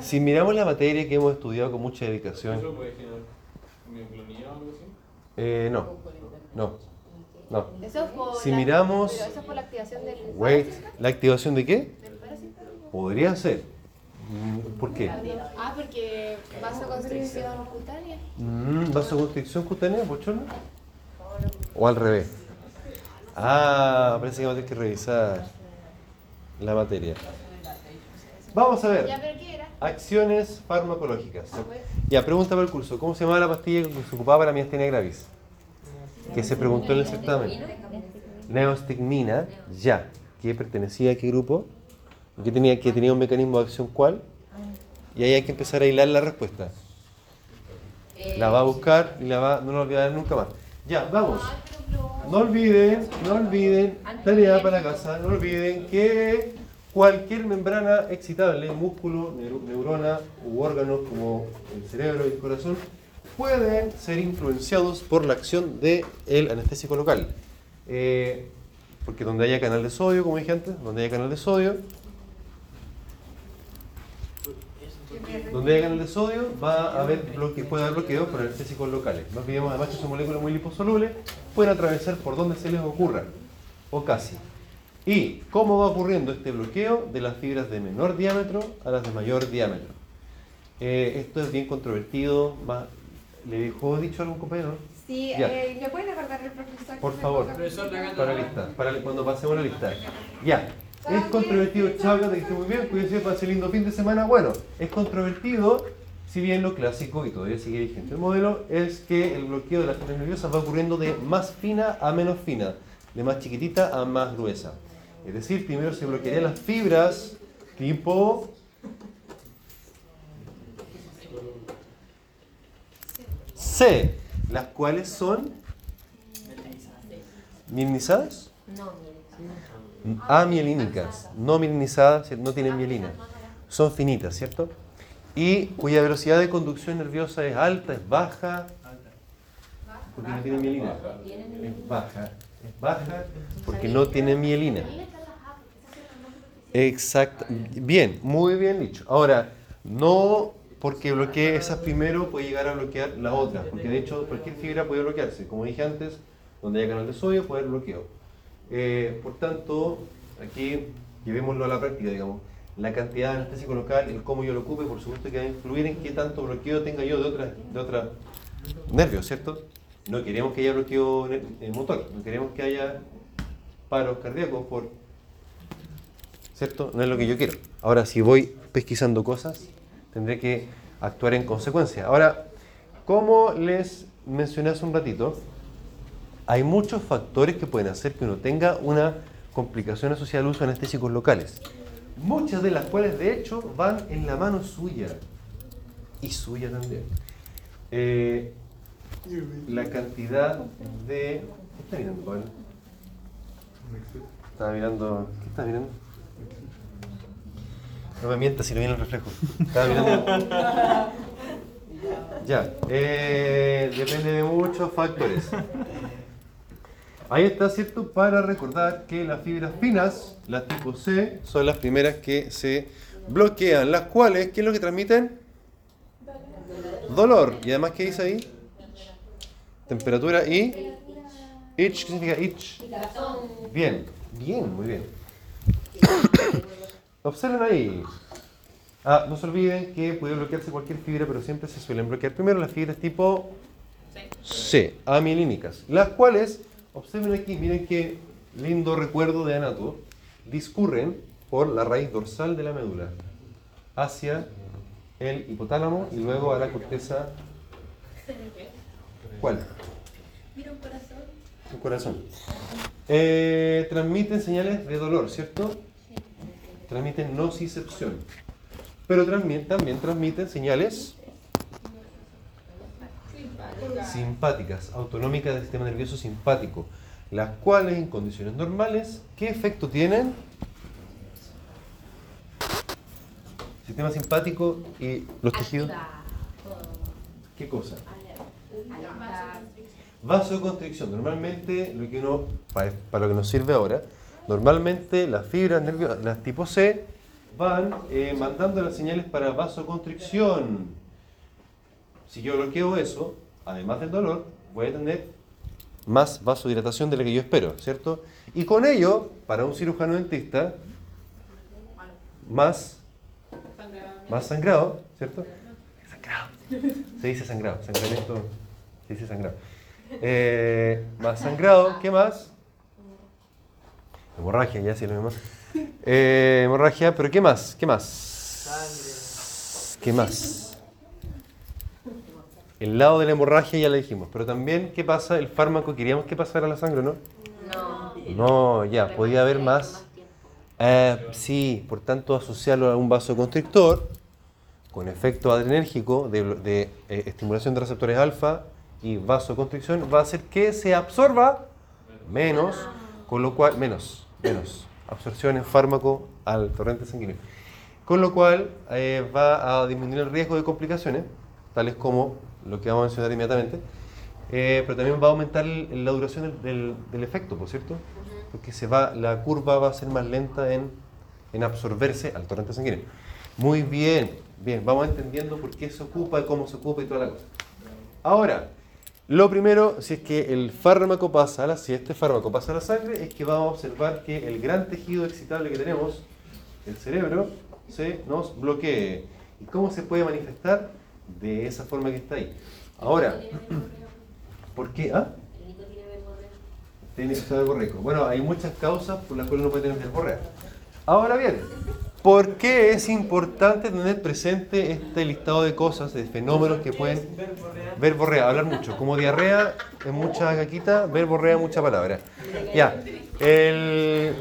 Si miramos la materia que hemos estudiado con mucha dedicación, ¿Eso puede generar mioclonía o algo así? eh, no, no, no. Eso es por Si la- miramos- Pero eso es por la activación del Wait, ¿la activación de qué? Podría ser. Mm, ¿Por qué? Ah, porque vasoconstricción cutánea. Mm, ¿Vasoconstricción cutánea, bochorno? ¿O al revés? Ah, parece que vamos a tener que revisar la materia. Vamos a ver. Acciones farmacológicas. Ya, pregunta para el curso. ¿Cómo se llamaba la pastilla que se ocupaba para miastenia gravis? Que se preguntó en el certamen. Neostigmina, ya. ¿Que pertenecía a qué grupo? ¿Que tenía, que tenía un mecanismo de acción cuál? Y ahí hay que empezar a hilar la respuesta. La va a buscar y la va, no la olvidará nunca más. Ya, vamos. No olviden, no olviden, tarea para casa, no olviden que cualquier membrana excitable, músculo, neu- neurona u órganos como el cerebro y el corazón, pueden ser influenciados por la acción del anestésico local. Eh, porque donde haya canal de sodio, como dije antes, donde haya canal de sodio, donde haya canal de sodio va a haber bloque, puede haber bloqueos por anestésicos locales. No olvidemos además que son moléculas muy liposolubles, pueden atravesar por donde se les ocurra, o casi. ¿Y cómo va ocurriendo este bloqueo de las fibras de menor diámetro a las de mayor diámetro? Eh, esto es bien controvertido, más, ¿Le dejó dicho algún compañero? Sí, Ya. eh, ¿le pueden recordar el profesor? Por favor. Profesor. Para la lista, para cuando pasemos la lista. Ya. Es controvertido, chao, que esté muy bien, cuídense, pase lindo fin de semana. Bueno, es controvertido, si bien lo clásico, y todavía sigue vigente el modelo, es que el bloqueo de las fibras nerviosas va ocurriendo de más fina a menos fina, de más chiquitita a más gruesa. Es decir, primero se bloquearían las fibras tipo C, las cuales son. No, mire. Amielínicas, no mielinizadas, no tienen mielina. Son finitas, ¿cierto? Y cuya velocidad de conducción nerviosa es alta, es baja, porque no tiene mielina. Es baja, es baja porque no tiene mielina. Exacto. Bien, muy bien dicho. Ahora, no porque bloquee esas primero puede llegar a bloquear las otras, porque de hecho cualquier fibra puede bloquearse. Como dije antes, donde haya canal de sodio puede haber bloqueo. Eh, por tanto, aquí llevémoslo a la práctica, digamos. La cantidad de anestésico local, el cómo yo lo ocupe, por supuesto que va a influir en qué tanto bloqueo tenga yo de otras de otra nervios, ¿cierto? No queremos que haya bloqueo ner- eh, motor, no queremos que haya paros cardíacos por ¿cierto? No es lo que yo quiero. Ahora, si voy pesquisando cosas, tendré que actuar en consecuencia. Ahora, como les mencioné hace un ratito, hay muchos factores que pueden hacer que uno tenga una complicación asociada al uso de anestésicos locales. Muchas de las cuales, de hecho, van en la mano suya. Y suya también. Eh, la cantidad de... ¿Qué está mirando, Pablo? Estaba mirando... ¿Qué está mirando? No me mientas si no viene el reflejo. Estaba mirando. Ya, eh, depende de muchos factores. Ahí está, ¿cierto? Para recordar que las fibras finas, las tipo C, son las primeras que se bloquean, las cuales, ¿qué es lo que transmiten? Dolor. Y además, ¿qué dice ahí? Temperatura y... Itch, ¿qué significa itch? Bien, bien, muy bien. Observen ahí. Ah, no se olviden que puede bloquearse cualquier fibra, pero siempre se suelen bloquear primero las fibras tipo C, amielínicas, las cuales, observen aquí, miren qué lindo recuerdo de anato, discurren por la raíz dorsal de la médula hacia el hipotálamo y luego a la corteza. ¿Cuál? Un corazón. Eh, transmiten señales de dolor, ¿cierto? Transmiten nocicepción. Pero también, también transmiten señales simpáticas, autonómicas del sistema nervioso simpático, las cuales en condiciones normales, ¿qué efecto tienen? Sistema simpático y los tejidos. ¿Qué cosa? Vasoconstricción. Normalmente, lo que uno, para, lo que nos sirve ahora, normalmente las fibras nerviosas, las tipo C, van eh, mandando las señales para vasoconstricción. Si yo bloqueo eso, además del dolor, voy a tener más vasodilatación de la que yo espero, ¿cierto? Y con ello, para un cirujano dentista, más, más sangrado, ¿cierto? Sangrado. Se dice sangrado, sangramiento, se dice sangrado. Eh, más sangrado, ¿qué más? Hemorragia, ya sí lo mismo. Eh, hemorragia, pero ¿qué más? ¿Qué más? ¿Qué más? El lado de la hemorragia ya le dijimos, pero también, ¿qué pasa? El fármaco, queríamos que pasara a la sangre, ¿no? No. No, ya, podía haber más. Eh, sí, por tanto, asociarlo a un vasoconstrictor con efecto adrenérgico de, de, eh, estimulación de receptores alfa y vasoconstricción va a hacer que se absorba menos, con lo cual, menos, menos absorción en fármaco al torrente sanguíneo. Con lo cual eh, va a disminuir el riesgo de complicaciones, tales como lo que vamos a mencionar inmediatamente, eh, pero también va a aumentar el- la duración del, del- del efecto, ¿por cierto? Porque se va, la curva va a ser más lenta en, en absorberse al torrente sanguíneo. Muy bien, bien, vamos entendiendo por qué se ocupa y cómo se ocupa y toda la cosa. Ahora, lo primero, si es que el fármaco pasa a la, si este fármaco pasa a la sangre, es que vamos a observar que el gran tejido excitable que tenemos, el cerebro, se nos bloquee. ¿Y cómo se puede manifestar? De esa forma que está ahí. Ahora, ¿por qué? ¿Ah? Tiene que ser verborreico. Bueno, hay muchas causas por las cuales uno puede tener verborrea. Ahora bien, ¿por qué es importante tener presente este listado de cosas, de fenómenos que pueden verborrea, hablar mucho, como diarrea en mucha caquita, verborrea mucha palabra. Ya, el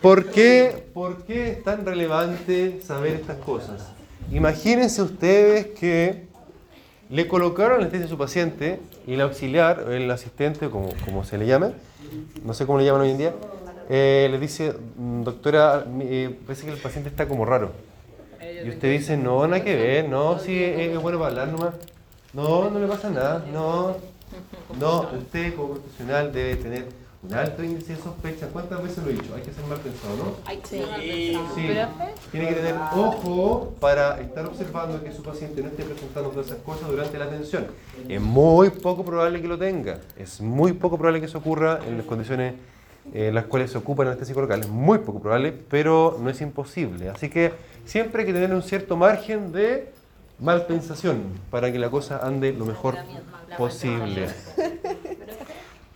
¿por qué, ¿por qué es tan relevante saber estas cosas? Imagínense ustedes que le colocaron anestesia a su paciente y el auxiliar, el asistente, como, como se le llama, no sé cómo le llaman hoy en día, eh, le dice, "Mm, doctora, eh, parece que el paciente está como raro. Y usted dice, no, nada que ver, no, sí, es bueno para hablar nomás. No, no le pasa nada, no. No, usted como profesional debe tener un alto índice de sospecha. ¿Cuántas veces lo he dicho? Hay que ser mal pensado, ¿no? Sí. Sí, tiene que tener ojo para estar observando que su paciente no esté presentando todas esas cosas durante la atención. Es muy poco probable que lo tenga. Es muy poco probable que eso ocurra en las condiciones eh, en las cuales se ocupa el anestésico local. Es muy poco probable, pero no es imposible. Así que siempre hay que tener un cierto margen de malpensación para que la cosa ande lo mejor posible.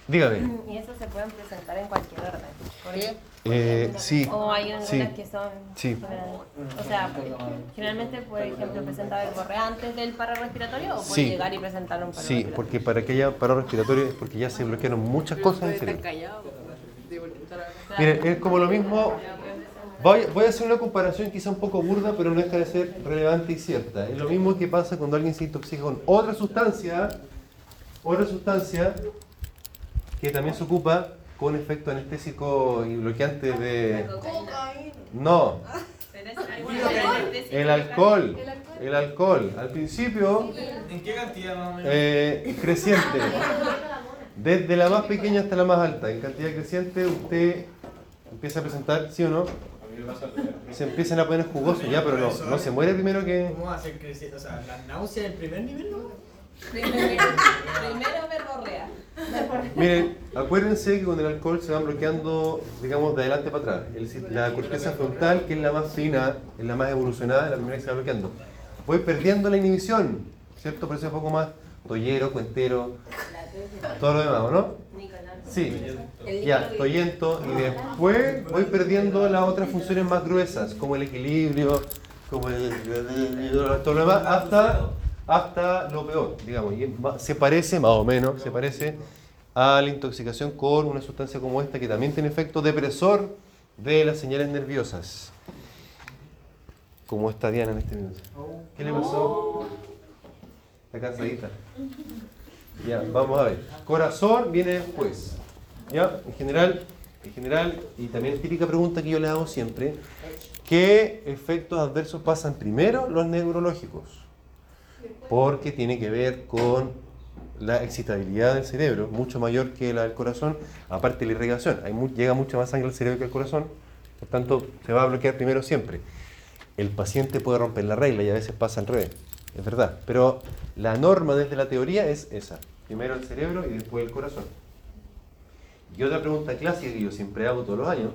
Dígame. Y eso se pueden presentar en cualquier orden. Porque- Eh, sí. O hay algunas Sí. que son. Sí. O sea, generalmente, por ejemplo, presenta verborrea antes del paro respiratorio o puede Sí. llegar y presentar un paro Sí, porque para que haya paro respiratorio es porque ya se bloquearon muchas cosas en el cerebro. Miren, es como lo mismo. Voy, voy a hacer una comparación quizá un poco burda, pero no deja de ser relevante y cierta. Es lo mismo que pasa cuando alguien se intoxica con otra sustancia, otra sustancia que también se ocupa con efecto anestésico y bloqueante de... No, el alcohol. El alcohol. Al principio, ¿En qué cantidad más o menos? eh, creciente. Desde la más pequeña hasta la más alta. En cantidad creciente usted empieza a presentar, ¿sí o no? Se empiezan a poner jugosos ya, pero no, no se muere primero que... ¿Cómo va a ser crecer? O sea, la náusea del primer nivel, ¿no? Primero, primero verborrea. Miren, acuérdense que con el alcohol se van bloqueando, digamos, de adelante para atrás. El- la corteza frontal, que es la más fina, es la más evolucionada, la primera que se va bloqueando. Voy perdiendo la inhibición, ¿cierto? Por eso es un poco más tollero, cuentero, todo lo demás, ¿o no? Sí, ya, toyento, y después voy perdiendo las otras funciones más gruesas, como el equilibrio, como el, todo lo demás, hasta, hasta lo peor, digamos. Y se parece, más o menos, se parece a la intoxicación con una sustancia como esta que también tiene efecto depresor de las señales nerviosas. Como está Diana en este minuto. ¿Qué le pasó? Está cansadita. Ya, vamos a ver. Corazón viene después. Ya, en general, en general, y también es típica pregunta que yo le hago siempre, ¿qué efectos adversos pasan primero? Los neurológicos. Porque tiene que ver con la excitabilidad del cerebro, mucho mayor que la del corazón, aparte de la irrigación. Llega mucha más sangre al cerebro que al corazón, por tanto, se va a bloquear primero siempre. El paciente puede romper la regla y a veces pasa al revés, es verdad. Pero la norma desde la teoría es esa. Primero el cerebro y después el corazón. Y otra pregunta clásica que yo siempre hago todos los años,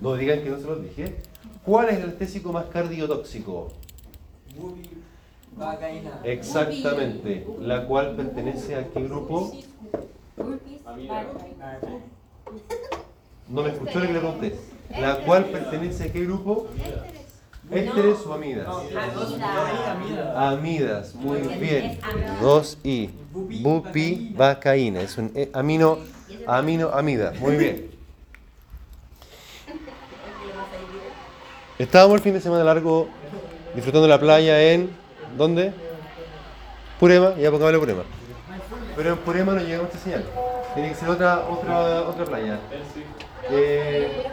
no digan que no se los dije, ¿cuál es el anestésico más cardiotóxico? Vacaína. Exactamente, la cual pertenece a qué grupo? No me escuchó lo que le pregunté. La cual pertenece a qué grupo? Ésteres o amidas. Amidas, muy bien. Dos I. Bupivacaína. Es un eh, amino, amino, amida. Muy bien. Estábamos el fin de semana largo disfrutando la playa en. ¿Dónde? Purema, ya pongámosle Purema. Pero en Purema no llegamos a esta señal. Tiene que ser otra, otra, otra playa. Eh,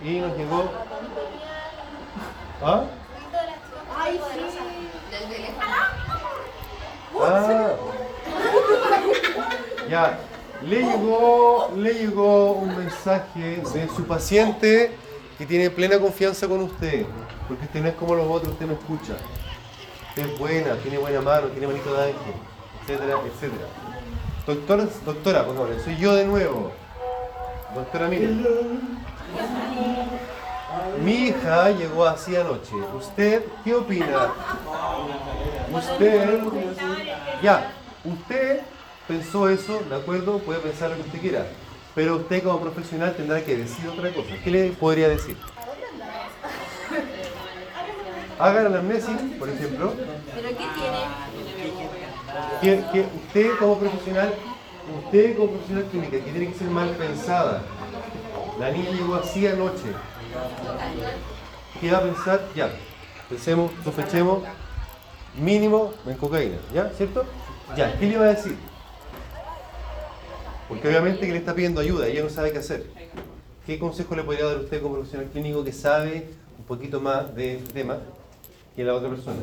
y nos llegó. ¿Ah? Ah. Ya. Le llegó, le llegó un mensaje de su paciente que tiene plena confianza con usted. Porque usted no es como los otros, usted me escucha. Es buena, tiene buena mano, tiene manito de ángel, etcétera, etcétera. Doctora, doctora, por favor, soy yo de nuevo. Doctora, mire. Mi hija llegó así anoche. ¿Usted qué opina? Usted. Ya, Usted pensó eso, ¿de acuerdo? Puede pensar lo que usted quiera. Pero usted como profesional tendrá que decir otra cosa. ¿Qué le podría decir? Haga la anamnesis, por ejemplo. ¿Pero qué tiene? Que, que usted como profesional, usted como profesional clínica, que tiene que ser mal pensada. La niña llegó así anoche. ¿Qué va a pensar? Ya. Pensemos, sospechemos, mínimo en cocaína. ¿Ya? ¿Cierto? Ya. ¿Qué le va a decir? Porque obviamente que le está pidiendo ayuda, ella no sabe qué hacer. ¿Qué consejo le podría dar usted como profesional clínico que sabe un poquito más de este tema que la otra persona?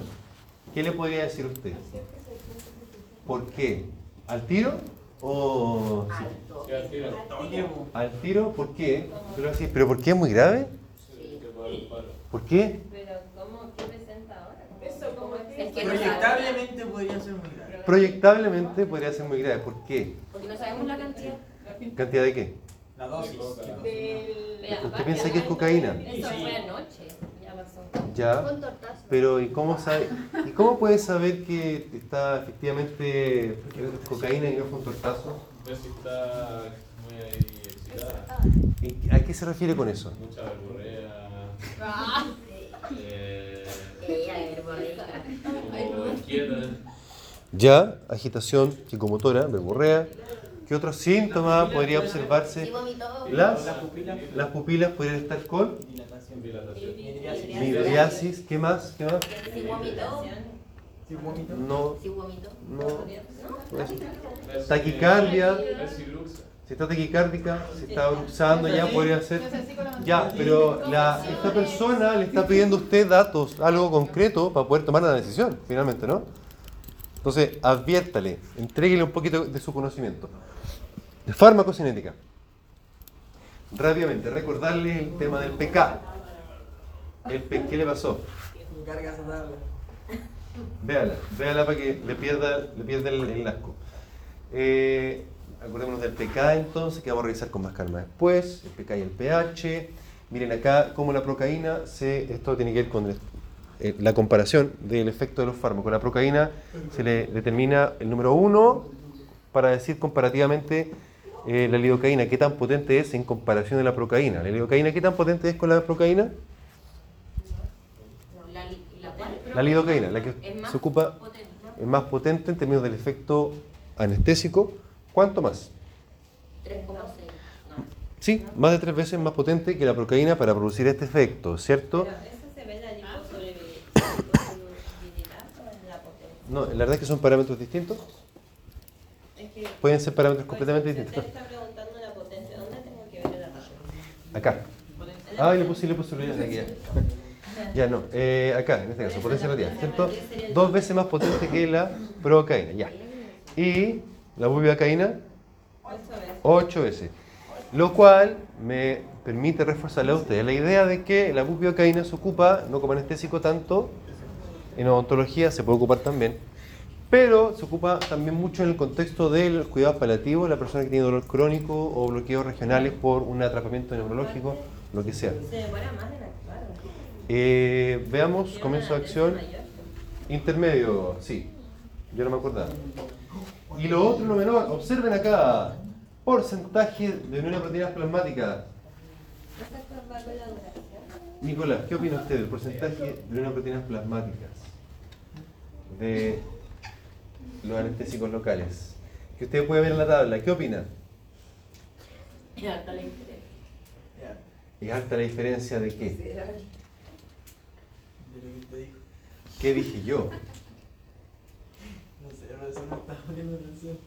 ¿Qué le podría decir usted? ¿Por qué? ¿Al tiro? ¿O sí? Al tiro. al tiro? ¿Por qué? Pero, así, ¿pero por qué es muy grave? Sí, que puede haber paro. ¿Por qué? Pero, ¿cómo qué presenta ahora? Eso, como. Proyectablemente podría ser muy grave. Proyectablemente podría ser muy grave. ¿Por qué? Porque no sabemos la cantidad. ¿Cantidad de qué? La dosis. ¿Usted piensa que es cocaína? Eso fue anoche, ya pasó. Ya. Con tortazo. Pero ¿y cómo sabe? ¿Y cómo puede saber que está efectivamente cocaína y no fue un tortazo? Ves si está muy ahí excitada. ¿Y ¿A qué se refiere con eso? Mucha verborrea. Eh, como inquieta. Ya, agitación psicomotora, verborrea. ¿Qué otros síntomas podría observarse? Las, Las pupilas. las pupilas podrían estar con. Midriasis. ¿Qué más? ¿Qué más? No, no. Ves Taquicardia. si- está taquicárdica, si está bruxando, ya podría ser. Ya, pero la, esta persona le está pidiendo a usted datos, algo concreto, para poder tomar una decisión, finalmente, ¿no? Entonces, adviértale, entréguele un poquito de su conocimiento. De farmacocinética. Rápidamente, recordarle el tema del PK. El P- ¿Qué le pasó? Véala, véala para que le pierda, le pierda el, el asco. Eh, acordémonos del PK entonces, que vamos a revisar con más calma después. El PK y el pH. Miren acá cómo la procaína, se, esto tiene que ver con eh, la comparación del efecto de los fármacos. La procaína se le determina el número uno para decir comparativamente eh, la lidocaína, qué tan potente es en comparación de la procaína. La lidocaína, ¿qué tan potente es con la procaína? La, la cual La lidocaína, la que se ocupa potente. es más potente en términos del efecto anestésico. ¿Cuánto más? 3,6. No. Sí, más de tres veces más potente que la procaína para producir este efecto, ¿cierto? Pero eso se ve en la liposolubilidad o en la potencia. No, la verdad es que son parámetros distintos. Es que Pueden ser parámetros completamente usted distintos. está preguntando la potencia, ¿dónde tengo que ver la tabla? Acá. Ah, le puse, le puse el aquí ya. No, eh, acá, en este caso, potencia relativa, ¿cierto? Dos veces más potente que la procaína, ya. Y la bupivacaína, Ocho veces. ocho veces. Lo cual me permite reforzarle a ustedes la idea de que la bupivacaína se ocupa, no como anestésico tanto, en odontología se puede ocupar también, pero se ocupa también mucho en el contexto del cuidado paliativo, la persona que tiene dolor crónico o bloqueos regionales por un atrapamiento neurológico, lo que sea. Se demora más en actuar. Eh, veamos, comienzo de acción. Intermedio, sí. Yo no me acordaba. Y lo otro, lo menor, observen acá. Porcentaje de unión a proteínas plasmáticas. Nicolás, ¿qué opina usted del porcentaje de unión a proteínas plasmáticas de los anestésicos locales? Que usted puede ver en la tabla. ¿Qué opina? Es alta la diferencia. Ya. ¿Es alta la diferencia de qué? De lo que te dijo. ¿Qué dije yo? No sé, pero eso no está poniendo atención.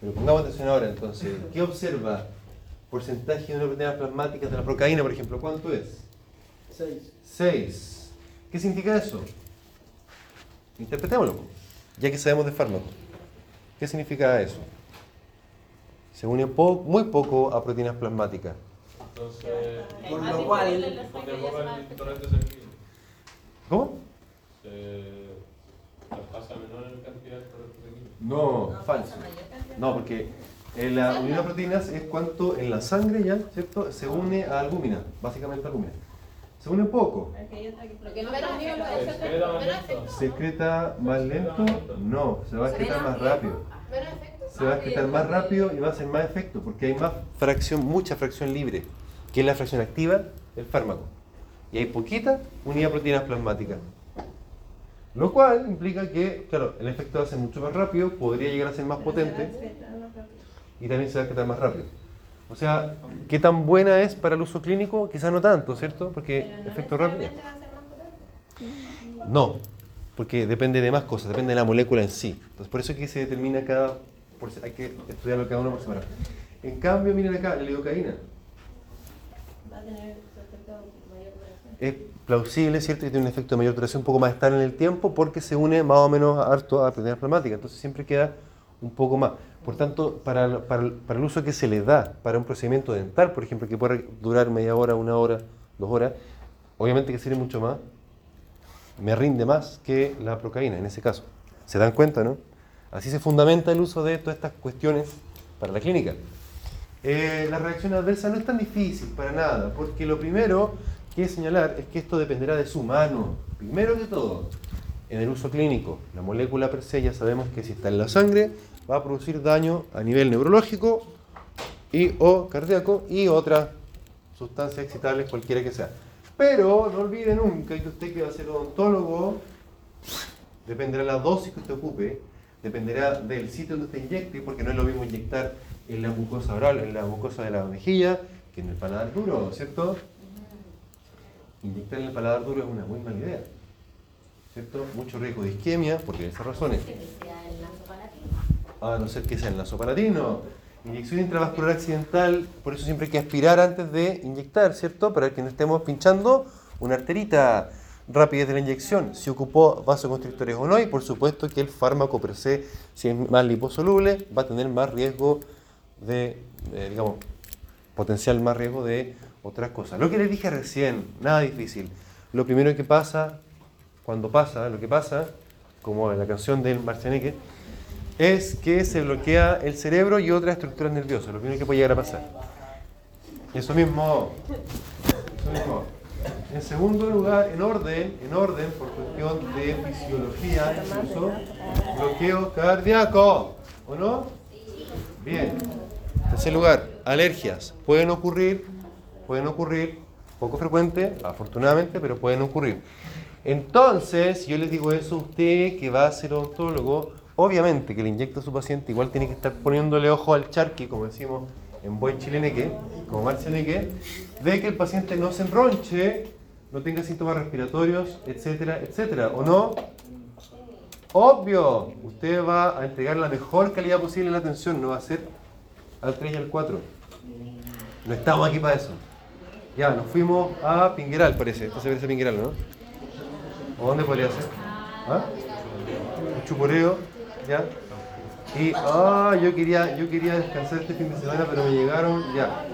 Pero pongamos atención ahora entonces. ¿Qué observa? Porcentaje de proteínas plasmáticas de la procaína, por ejemplo. ¿Cuánto es? Seis. 6. ¿Qué significa eso? Interpretémoslo, ya que sabemos de fármacos. ¿Qué significa eso? Se une po- muy poco a proteínas plasmáticas. Entonces, Por lo cual- ¿Cómo? se menor en cantidad. No, falso. No, porque eh, la unión a proteínas es cuánto en la sangre ya, ¿cierto? Se une a albúmina, básicamente albúmina. Se une poco. Se excreta más lento. No, se va a excretar más rápido. se va a excretar más rápido y va a hacer más efecto, porque hay más fracción, mucha fracción libre, que es la fracción activa del fármaco. Y hay poquita unidad de proteínas plasmáticas. Lo cual implica que, claro, el efecto va a ser mucho más rápido, podría llegar a ser más potente y también se va a excretar más rápido. O sea, ¿qué tan buena es para el uso clínico? Quizás no tanto, ¿cierto? Porque efecto rápido. No, porque depende de más cosas, depende de la molécula en sí. Entonces, por eso es que se determina cada. Por, hay que estudiarlo cada uno por separado. En cambio, miren acá, la lidocaína. Va a tener su efecto mayor duración. Es plausible, ¿cierto? Que tiene un efecto de mayor duración, un poco más estable en el tiempo, porque se une más o menos harto a proteínas plasmáticas. Entonces, siempre queda un poco más. Por tanto, para, el uso que se le da para un procedimiento dental, por ejemplo, que puede durar media hora, una hora, dos horas, obviamente que sirve mucho más, me rinde más que la procaína en ese caso. ¿Se dan cuenta, no? Así se fundamenta el uso de todas estas cuestiones para la clínica. Eh, la reacción adversa no es tan difícil para nada, porque lo primero que señalar es que esto dependerá de su mano. Primero que todo, en el uso clínico, la molécula per se ya sabemos que si está en la sangre, va a producir daño a nivel neurológico y o cardíaco y otras sustancias excitables, cualquiera que sea. Pero no olvide nunca que usted que va a ser odontólogo, dependerá de la dosis que usted ocupe, dependerá del sitio donde usted inyecte, porque no es lo mismo inyectar en la mucosa oral, en la mucosa de la mejilla, que en el paladar duro, ¿cierto? Inyectar en el paladar duro es una muy mala idea, ¿cierto? Mucho riesgo de isquemia, por diversas razones. A no ser que sea en nasopalatino. Inyección intravascular accidental, por eso siempre hay que aspirar antes de inyectar, ¿cierto? Para que no estemos pinchando una arterita. Rapidez de la inyección, si ocupó vasoconstrictores o no, y por supuesto que el fármaco per se, si es más liposoluble, va a tener más riesgo de, de, digamos, potencial más riesgo de otras cosas. Lo que les dije recién, nada difícil. Lo primero que pasa, cuando pasa, lo que pasa, como en la canción del Marcianeque, es que se bloquea el cerebro y otras estructuras nerviosas, lo primero que puede llegar a pasar. Eso mismo, eso mismo. En segundo lugar, en orden, en orden, por cuestión de fisiología, incluso, bloqueo cardíaco, ¿o no? Bien. En tercer lugar, alergias. Pueden ocurrir, pueden ocurrir, poco frecuente, afortunadamente, pero pueden ocurrir. Entonces, yo les digo eso a usted que va a ser odontólogo, obviamente que le inyecta a su paciente, igual tiene que estar poniéndole ojo al charqui, como decimos en buen chileneque, como marcianeque, de que el paciente no se enronche, no tenga síntomas respiratorios, etcétera, etcétera. ¿O no? Obvio, usted va a entregar la mejor calidad posible en la atención, no va a ser al 3 y al 4. No estamos aquí para eso. Ya, nos fuimos a Pingueral, parece. Esto se parece Pingueral, ¿no? ¿O dónde podría ser? ¿Ah? Chupureo, ¿ya? Y, ah, yo quería, yo quería descansar este fin de semana, pero me llegaron, ya,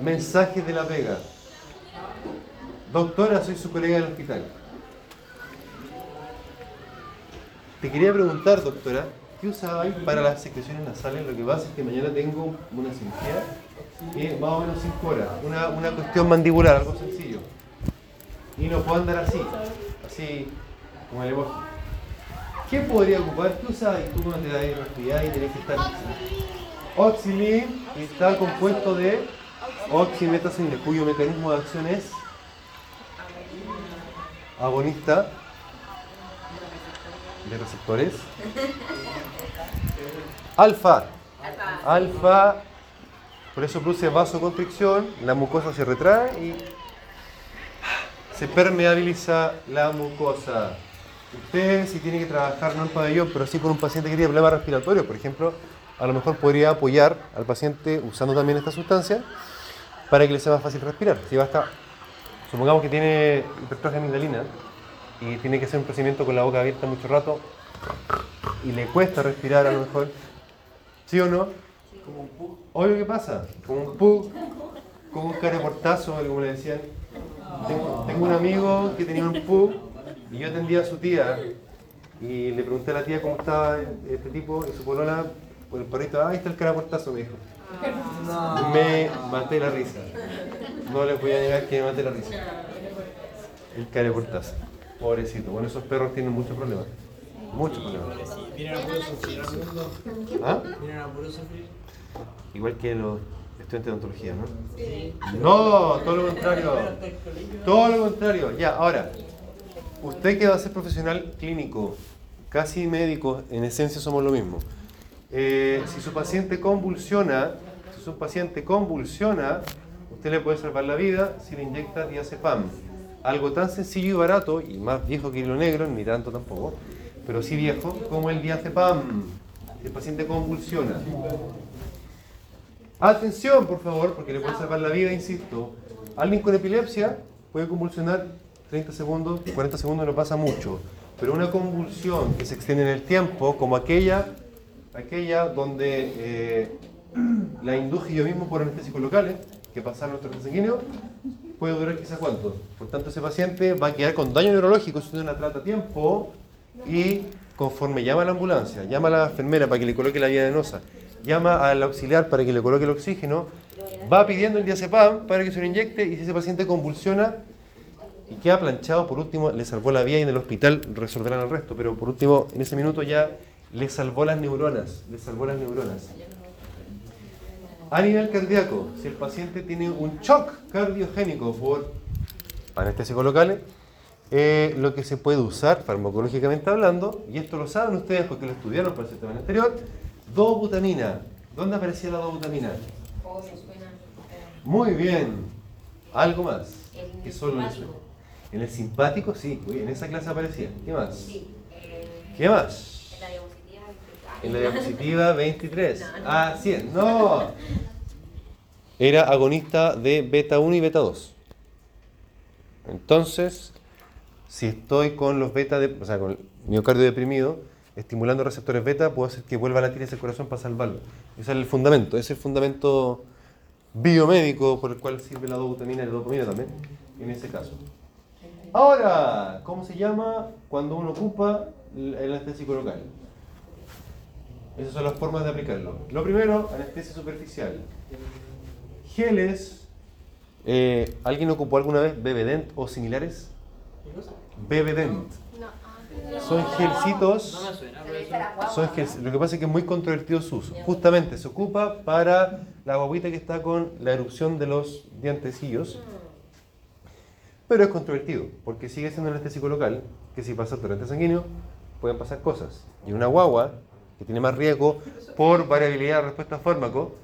mensajes de la pega. Doctora, soy su colega del hospital. Te quería preguntar, doctora, ¿qué usabais para las secreciones nasales? Lo que pasa es que mañana tengo una cirugía que más o menos 5 horas, una, una cuestión mandibular, algo sencillo. Y no puedo andar así, así como el emoji. ¿Qué podría ocupar? ¿Qué usabas tú cuando te das respirar y tenés que estar? Oxilin está compuesto de oximetacilina, cuyo mecanismo de acción es agonista de receptores. Alfa. Alfa. Por eso produce vasoconstricción, la mucosa se retrae y se permeabiliza la mucosa. Usted si tiene que trabajar no en pabellón, pero sí con un paciente que tiene problemas respiratorios, por ejemplo, a lo mejor podría apoyar al paciente usando también esta sustancia para que le sea más fácil respirar. Si basta, supongamos que tiene hipertrofia amigdalina y tiene que hacer un procedimiento con la boca abierta mucho rato y le cuesta respirar a lo mejor, ¿sí o no? Como un pug. Obvio que pasa, como un pug, como un careportazo, como le decían. Tengo, tengo un amigo que tenía un pug y yo atendía a su tía y le pregunté a la tía cómo estaba este tipo y su polola por el perrito, ah, ahí está el caraportazo, me dijo. Me maté la risa. No les voy a negar que me maté la risa. El caraportazo. Pobrecito. Bueno, esos perros tienen muchos problemas. Muchos problemas. Vienen a puro sufrir ¿Ah? vienen a puro sufrir. Igual que los estudiantes de ontología, ¿no? Sí. No, todo lo contrario. Todo lo contrario. Ya, ahora, usted que va a ser profesional clínico, casi médico, en esencia somos lo mismo. Eh, si su paciente convulsiona, si su paciente convulsiona, usted le puede salvar la vida si le inyecta diazepam. Algo tan sencillo y barato, y más viejo que hilo negro, ni tanto tampoco, pero sí viejo, como el diazepam. Si el paciente convulsiona. Atención, por favor, porque le puede salvar la vida, insisto. Alguien con epilepsia puede convulsionar 30 segundos, 40 segundos no pasa mucho. Pero una convulsión que se extiende en el tiempo, como aquella, aquella donde eh, la induje yo mismo por anestésicos locales, que pasaron nuestro sanguíneo, puede durar quizá cuánto. Por tanto, ese paciente va a quedar con daño neurológico si no la trata a tiempo y conforme llama a la ambulancia, llama a la enfermera para que le coloque la vía venosa, llama al auxiliar para que le coloque el oxígeno, va pidiendo el diazepam para que se lo inyecte y si ese paciente convulsiona y queda planchado, por último le salvó la vida y en el hospital resolverán el resto, pero por último en ese minuto ya le salvó las neuronas, le salvó las neuronas. A nivel cardíaco, si el paciente tiene un shock cardiogénico por anestésicos locales, eh, lo que se puede usar farmacológicamente hablando, y esto lo saben ustedes porque lo estudiaron para el sistema anterior, dobutamina. ¿Dónde aparecía la dobutamina? Oh, me suena. eh, Muy bien. Algo más. El que solo le simpático. En el simpático, sí. En esa clase aparecía. ¿Qué más? Sí. eh, ¿Qué más? En la diapositiva. En la diapositiva 23. Ah, 100. No. Era agonista de beta 1 y beta 2. Entonces, si estoy con los beta, de, o sea, con el miocardio deprimido, estimulando receptores beta, puedo hacer que vuelva a latir ese corazón para salvarlo. Ese es el fundamento, ese es el fundamento biomédico por el cual sirve la dobutamina y la dopamina también, en ese caso. Ahora, ¿cómo se llama cuando uno ocupa el anestésico local? Esas son las formas de aplicarlo. Lo primero, anestesia superficial. Geles. eh, ¿Alguien ocupó alguna vez Bebedent o similares? Bebedent. Son gelcitos. Son gel- Lo que pasa es que es muy controvertido su uso. Justamente se ocupa para la guaguita que está con la erupción de los dientecillos. Pero es controvertido, porque sigue siendo anestésico local, que si pasa torrente sanguíneo, pueden pasar cosas. Y una guagua, que tiene más riesgo por variabilidad de respuesta a fármaco,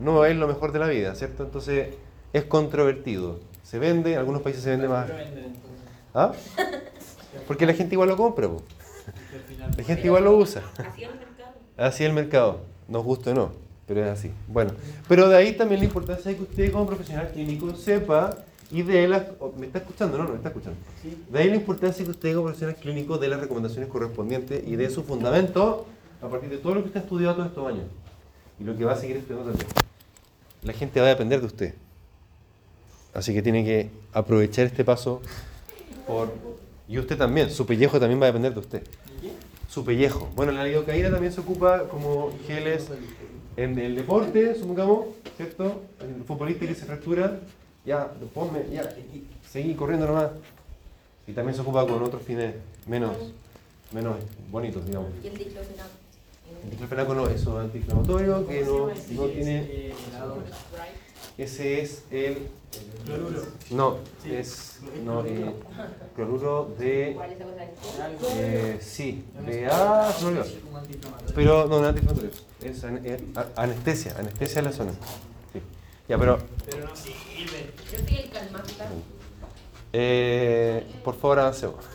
no es lo mejor de la vida, ¿cierto? Entonces es controvertido. Se vende, en algunos países se vende más. ¿Ah? Porque la gente igual lo compra, po. la gente igual lo usa. Así es el mercado. Así es el mercado, nos gusta o no, pero es así. Bueno, pero de ahí también la importancia de que usted como profesional clínico sepa y de las... oh, ¿Me está escuchando? No, no me está escuchando. De ahí la importancia que usted como profesional clínico dé las recomendaciones correspondientes y de su fundamento a partir de todo lo que usted ha estudiado todos estos años y lo que va a seguir estudiando también. La gente va a depender de usted. Así que tiene que aprovechar este paso por... Y usted también, su pellejo también va a depender de usted. Su pellejo. Bueno, la lidocaína también se ocupa como geles en el deporte, supongamos, ¿cierto? El futbolista que se fractura, ya, ponme, ya, y seguí corriendo nomás. Y también se ocupa con otros fines menos, menos bonitos, digamos. Y el diclofenaco. El diclofenaco no, eso es antiinflamatorio, que no, no tiene... Ese es el... Cloruro. No, Sí. es... No, eh, cloruro de... Eh, sí, de... Ah, antiinflamatorio. Pero no, no es antiinflamatorio. Es an- eh, anestesia, anestesia en la zona. Sí. Ya, pero Pero no sirve. Yo soy el calmante. eh, por favor avancemos.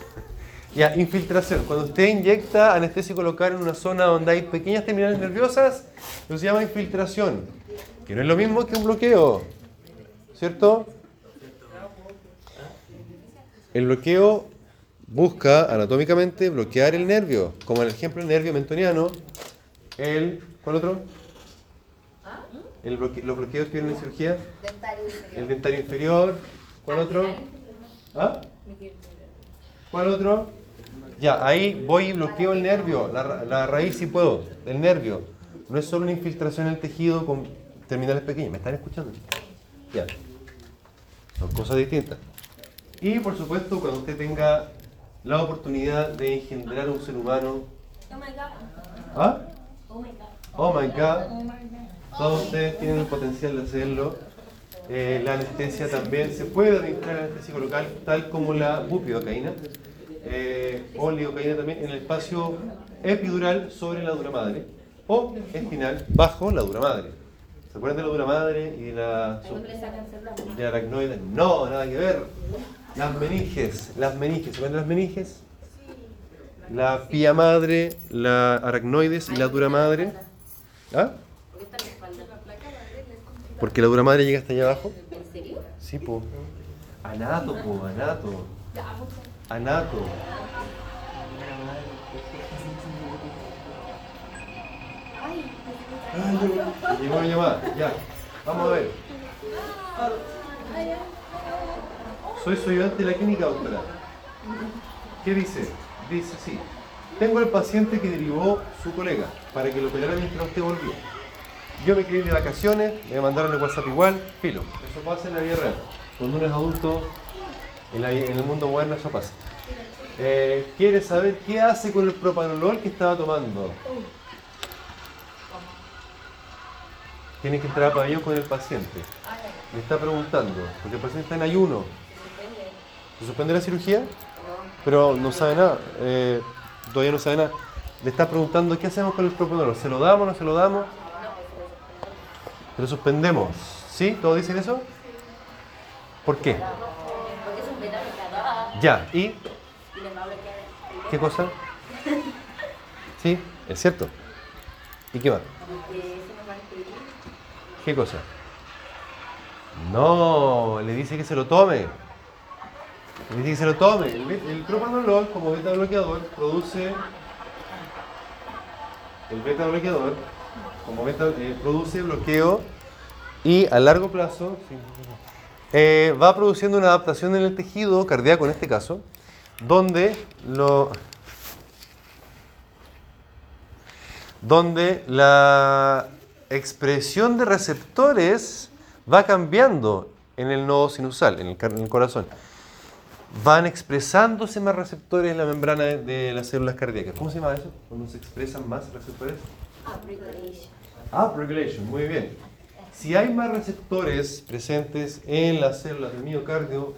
Ya, infiltración. Cuando usted inyecta anestésico local en una zona donde hay pequeñas terminales nerviosas, eso se llama infiltración. Que no es lo mismo que un bloqueo. ¿Cierto? El bloqueo busca anatómicamente bloquear el nervio, como en el ejemplo el nervio mentoniano, el ¿cuál otro? Los bloqueos que vienen en cirugía, el dentario inferior, ¿cuál otro? ¿Ah? ¿Cuál otro? Ya, ahí voy y bloqueo el nervio, la, la raíz si puedo, el nervio. No es solo una infiltración en el tejido con terminales pequeñas, ¿me están escuchando? Ya. Son cosas distintas. Y por supuesto, cuando usted tenga la oportunidad de engendrar un ser humano Oh my god. ¿Ah? Oh my god. Oh my God. Todos ustedes tienen el potencial de hacerlo. Eh, la anestesia también se puede administrar anestésico local, tal como la bupivacaína eh, o lidocaína también en el espacio epidural sobre la dura madre o espinal bajo la dura madre. ¿Se acuerdan de la dura madre y de la, células. de la aracnoide? No, nada que ver. Las meninges, las meninges, ¿se acuerdan de las meninges? La pía madre, la aracnoides y la dura madre. ¿Ah? Porque la dura madre llega hasta allá abajo. ¿En serio? Sí, po. Anato, po, anato. Anato. Llegó una llamada, ya. Vamos a ver. Soy su ayudante de la clínica, doctora. ¿Qué dice? Dice, sí. Tengo al paciente que derivó su colega para que lo operara mientras usted volvió. Yo me quedé ir de vacaciones, me mandaron el WhatsApp igual, filo. Eso pasa en la vida real. Cuando uno es adulto, en, la- en el mundo moderno eso pasa. Eh, quiere saber qué hace con el propanolol que estaba tomando. Tiene que entrar a pabellón con el paciente. Le está preguntando, porque el paciente está en ayuno. ¿Se suspende la cirugía? Pero no sabe nada. eh, todavía no sabe nada. Le está preguntando qué hacemos con el propanolol. ¿Se lo damos o no se lo damos? Lo suspendemos. ¿Sí? ¿Todos dicen eso? ¿Por qué? Porque es un bloqueador. Ya. ¿Y qué cosa? Sí, es cierto. ¿Y qué va. ¿Qué cosa? No, le dice que se lo tome. Le dice que se lo tome. El, el como beta bloqueador, produce. El beta bloqueador, como beta, eh, produce bloqueo y a largo plazo eh, va produciendo una adaptación en el tejido cardíaco, en este caso, donde lo. donde la expresión de receptores va cambiando en el nodo sinusal, en el, en el corazón. Van expresándose más receptores en la membrana de, de las células cardíacas. ¿Cómo se llama eso? Cuando se expresan más receptores. Upregulation, muy bien. Si hay más receptores presentes en las células del miocardio,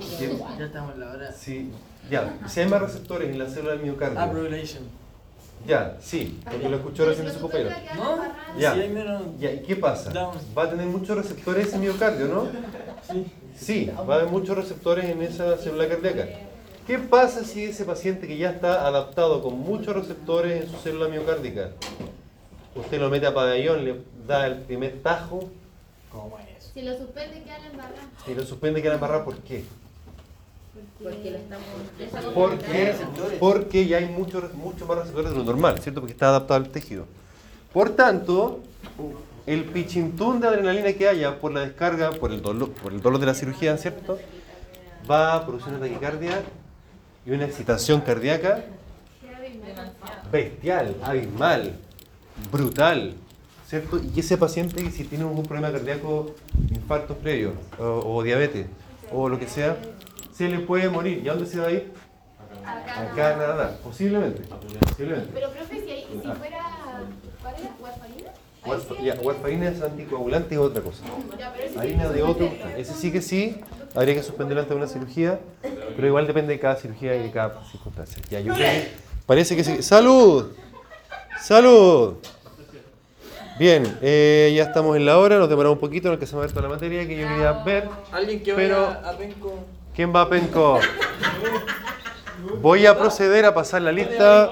¿sí? Ya estamos en la hora. Sí, ya. Si hay más receptores en la célula del miocardio, Abrogation. Ya, sí, porque lo escuchó recién de su compañero. ¿No? Ya. Si. Ya, ¿y qué pasa? Va a tener muchos receptores ese miocardio, ¿no? Sí. Sí, va a haber muchos receptores en esa célula cardíaca. ¿Qué pasa si ese paciente que ya está adaptado con muchos receptores en su célula miocárdica, usted lo mete a pabellón, le da el primer tajo ¿Cómo es? Si lo suspende, queda la embarrada. y lo suspende que la embarrada? ¿Por qué? Porque Porque, ya hay muchos mucho más receptores de lo normal, ¿cierto? Porque está adaptado al tejido. Por tanto, el pichintún de adrenalina que haya por la descarga, por el dolor, por el dolor de la cirugía, ¿cierto? Va a producir una taquicardia y una excitación cardíaca bestial, abismal, brutal, ¿cierto? Y ese paciente, si tiene algún problema cardíaco, infartos previos, o diabetes, o lo que sea, se le puede morir. ¿Y a dónde se va a ir? A Canadá, posiblemente. posiblemente. Pero, profe, si, hay- si fuera. ¿Cuál era? ¿Warfarina? Warfa- ya, warfarina es anticoagulante es otra cosa. Harina sí de otro, ese sí que sí, habría que suspenderlo ante una cirugía, pero igual depende de cada cirugía y de cada circunstancia. Ya, yo creo que parece que sí. ¡Salud! ¡Salud! Bien, eh, ya estamos en la hora, nos demoramos un poquito, no alcanzamos a ver toda la materia que yo quería ver. Alguien que Pero- vaya a Penco. ¿Quién va a Penco? Voy a proceder a pasar la lista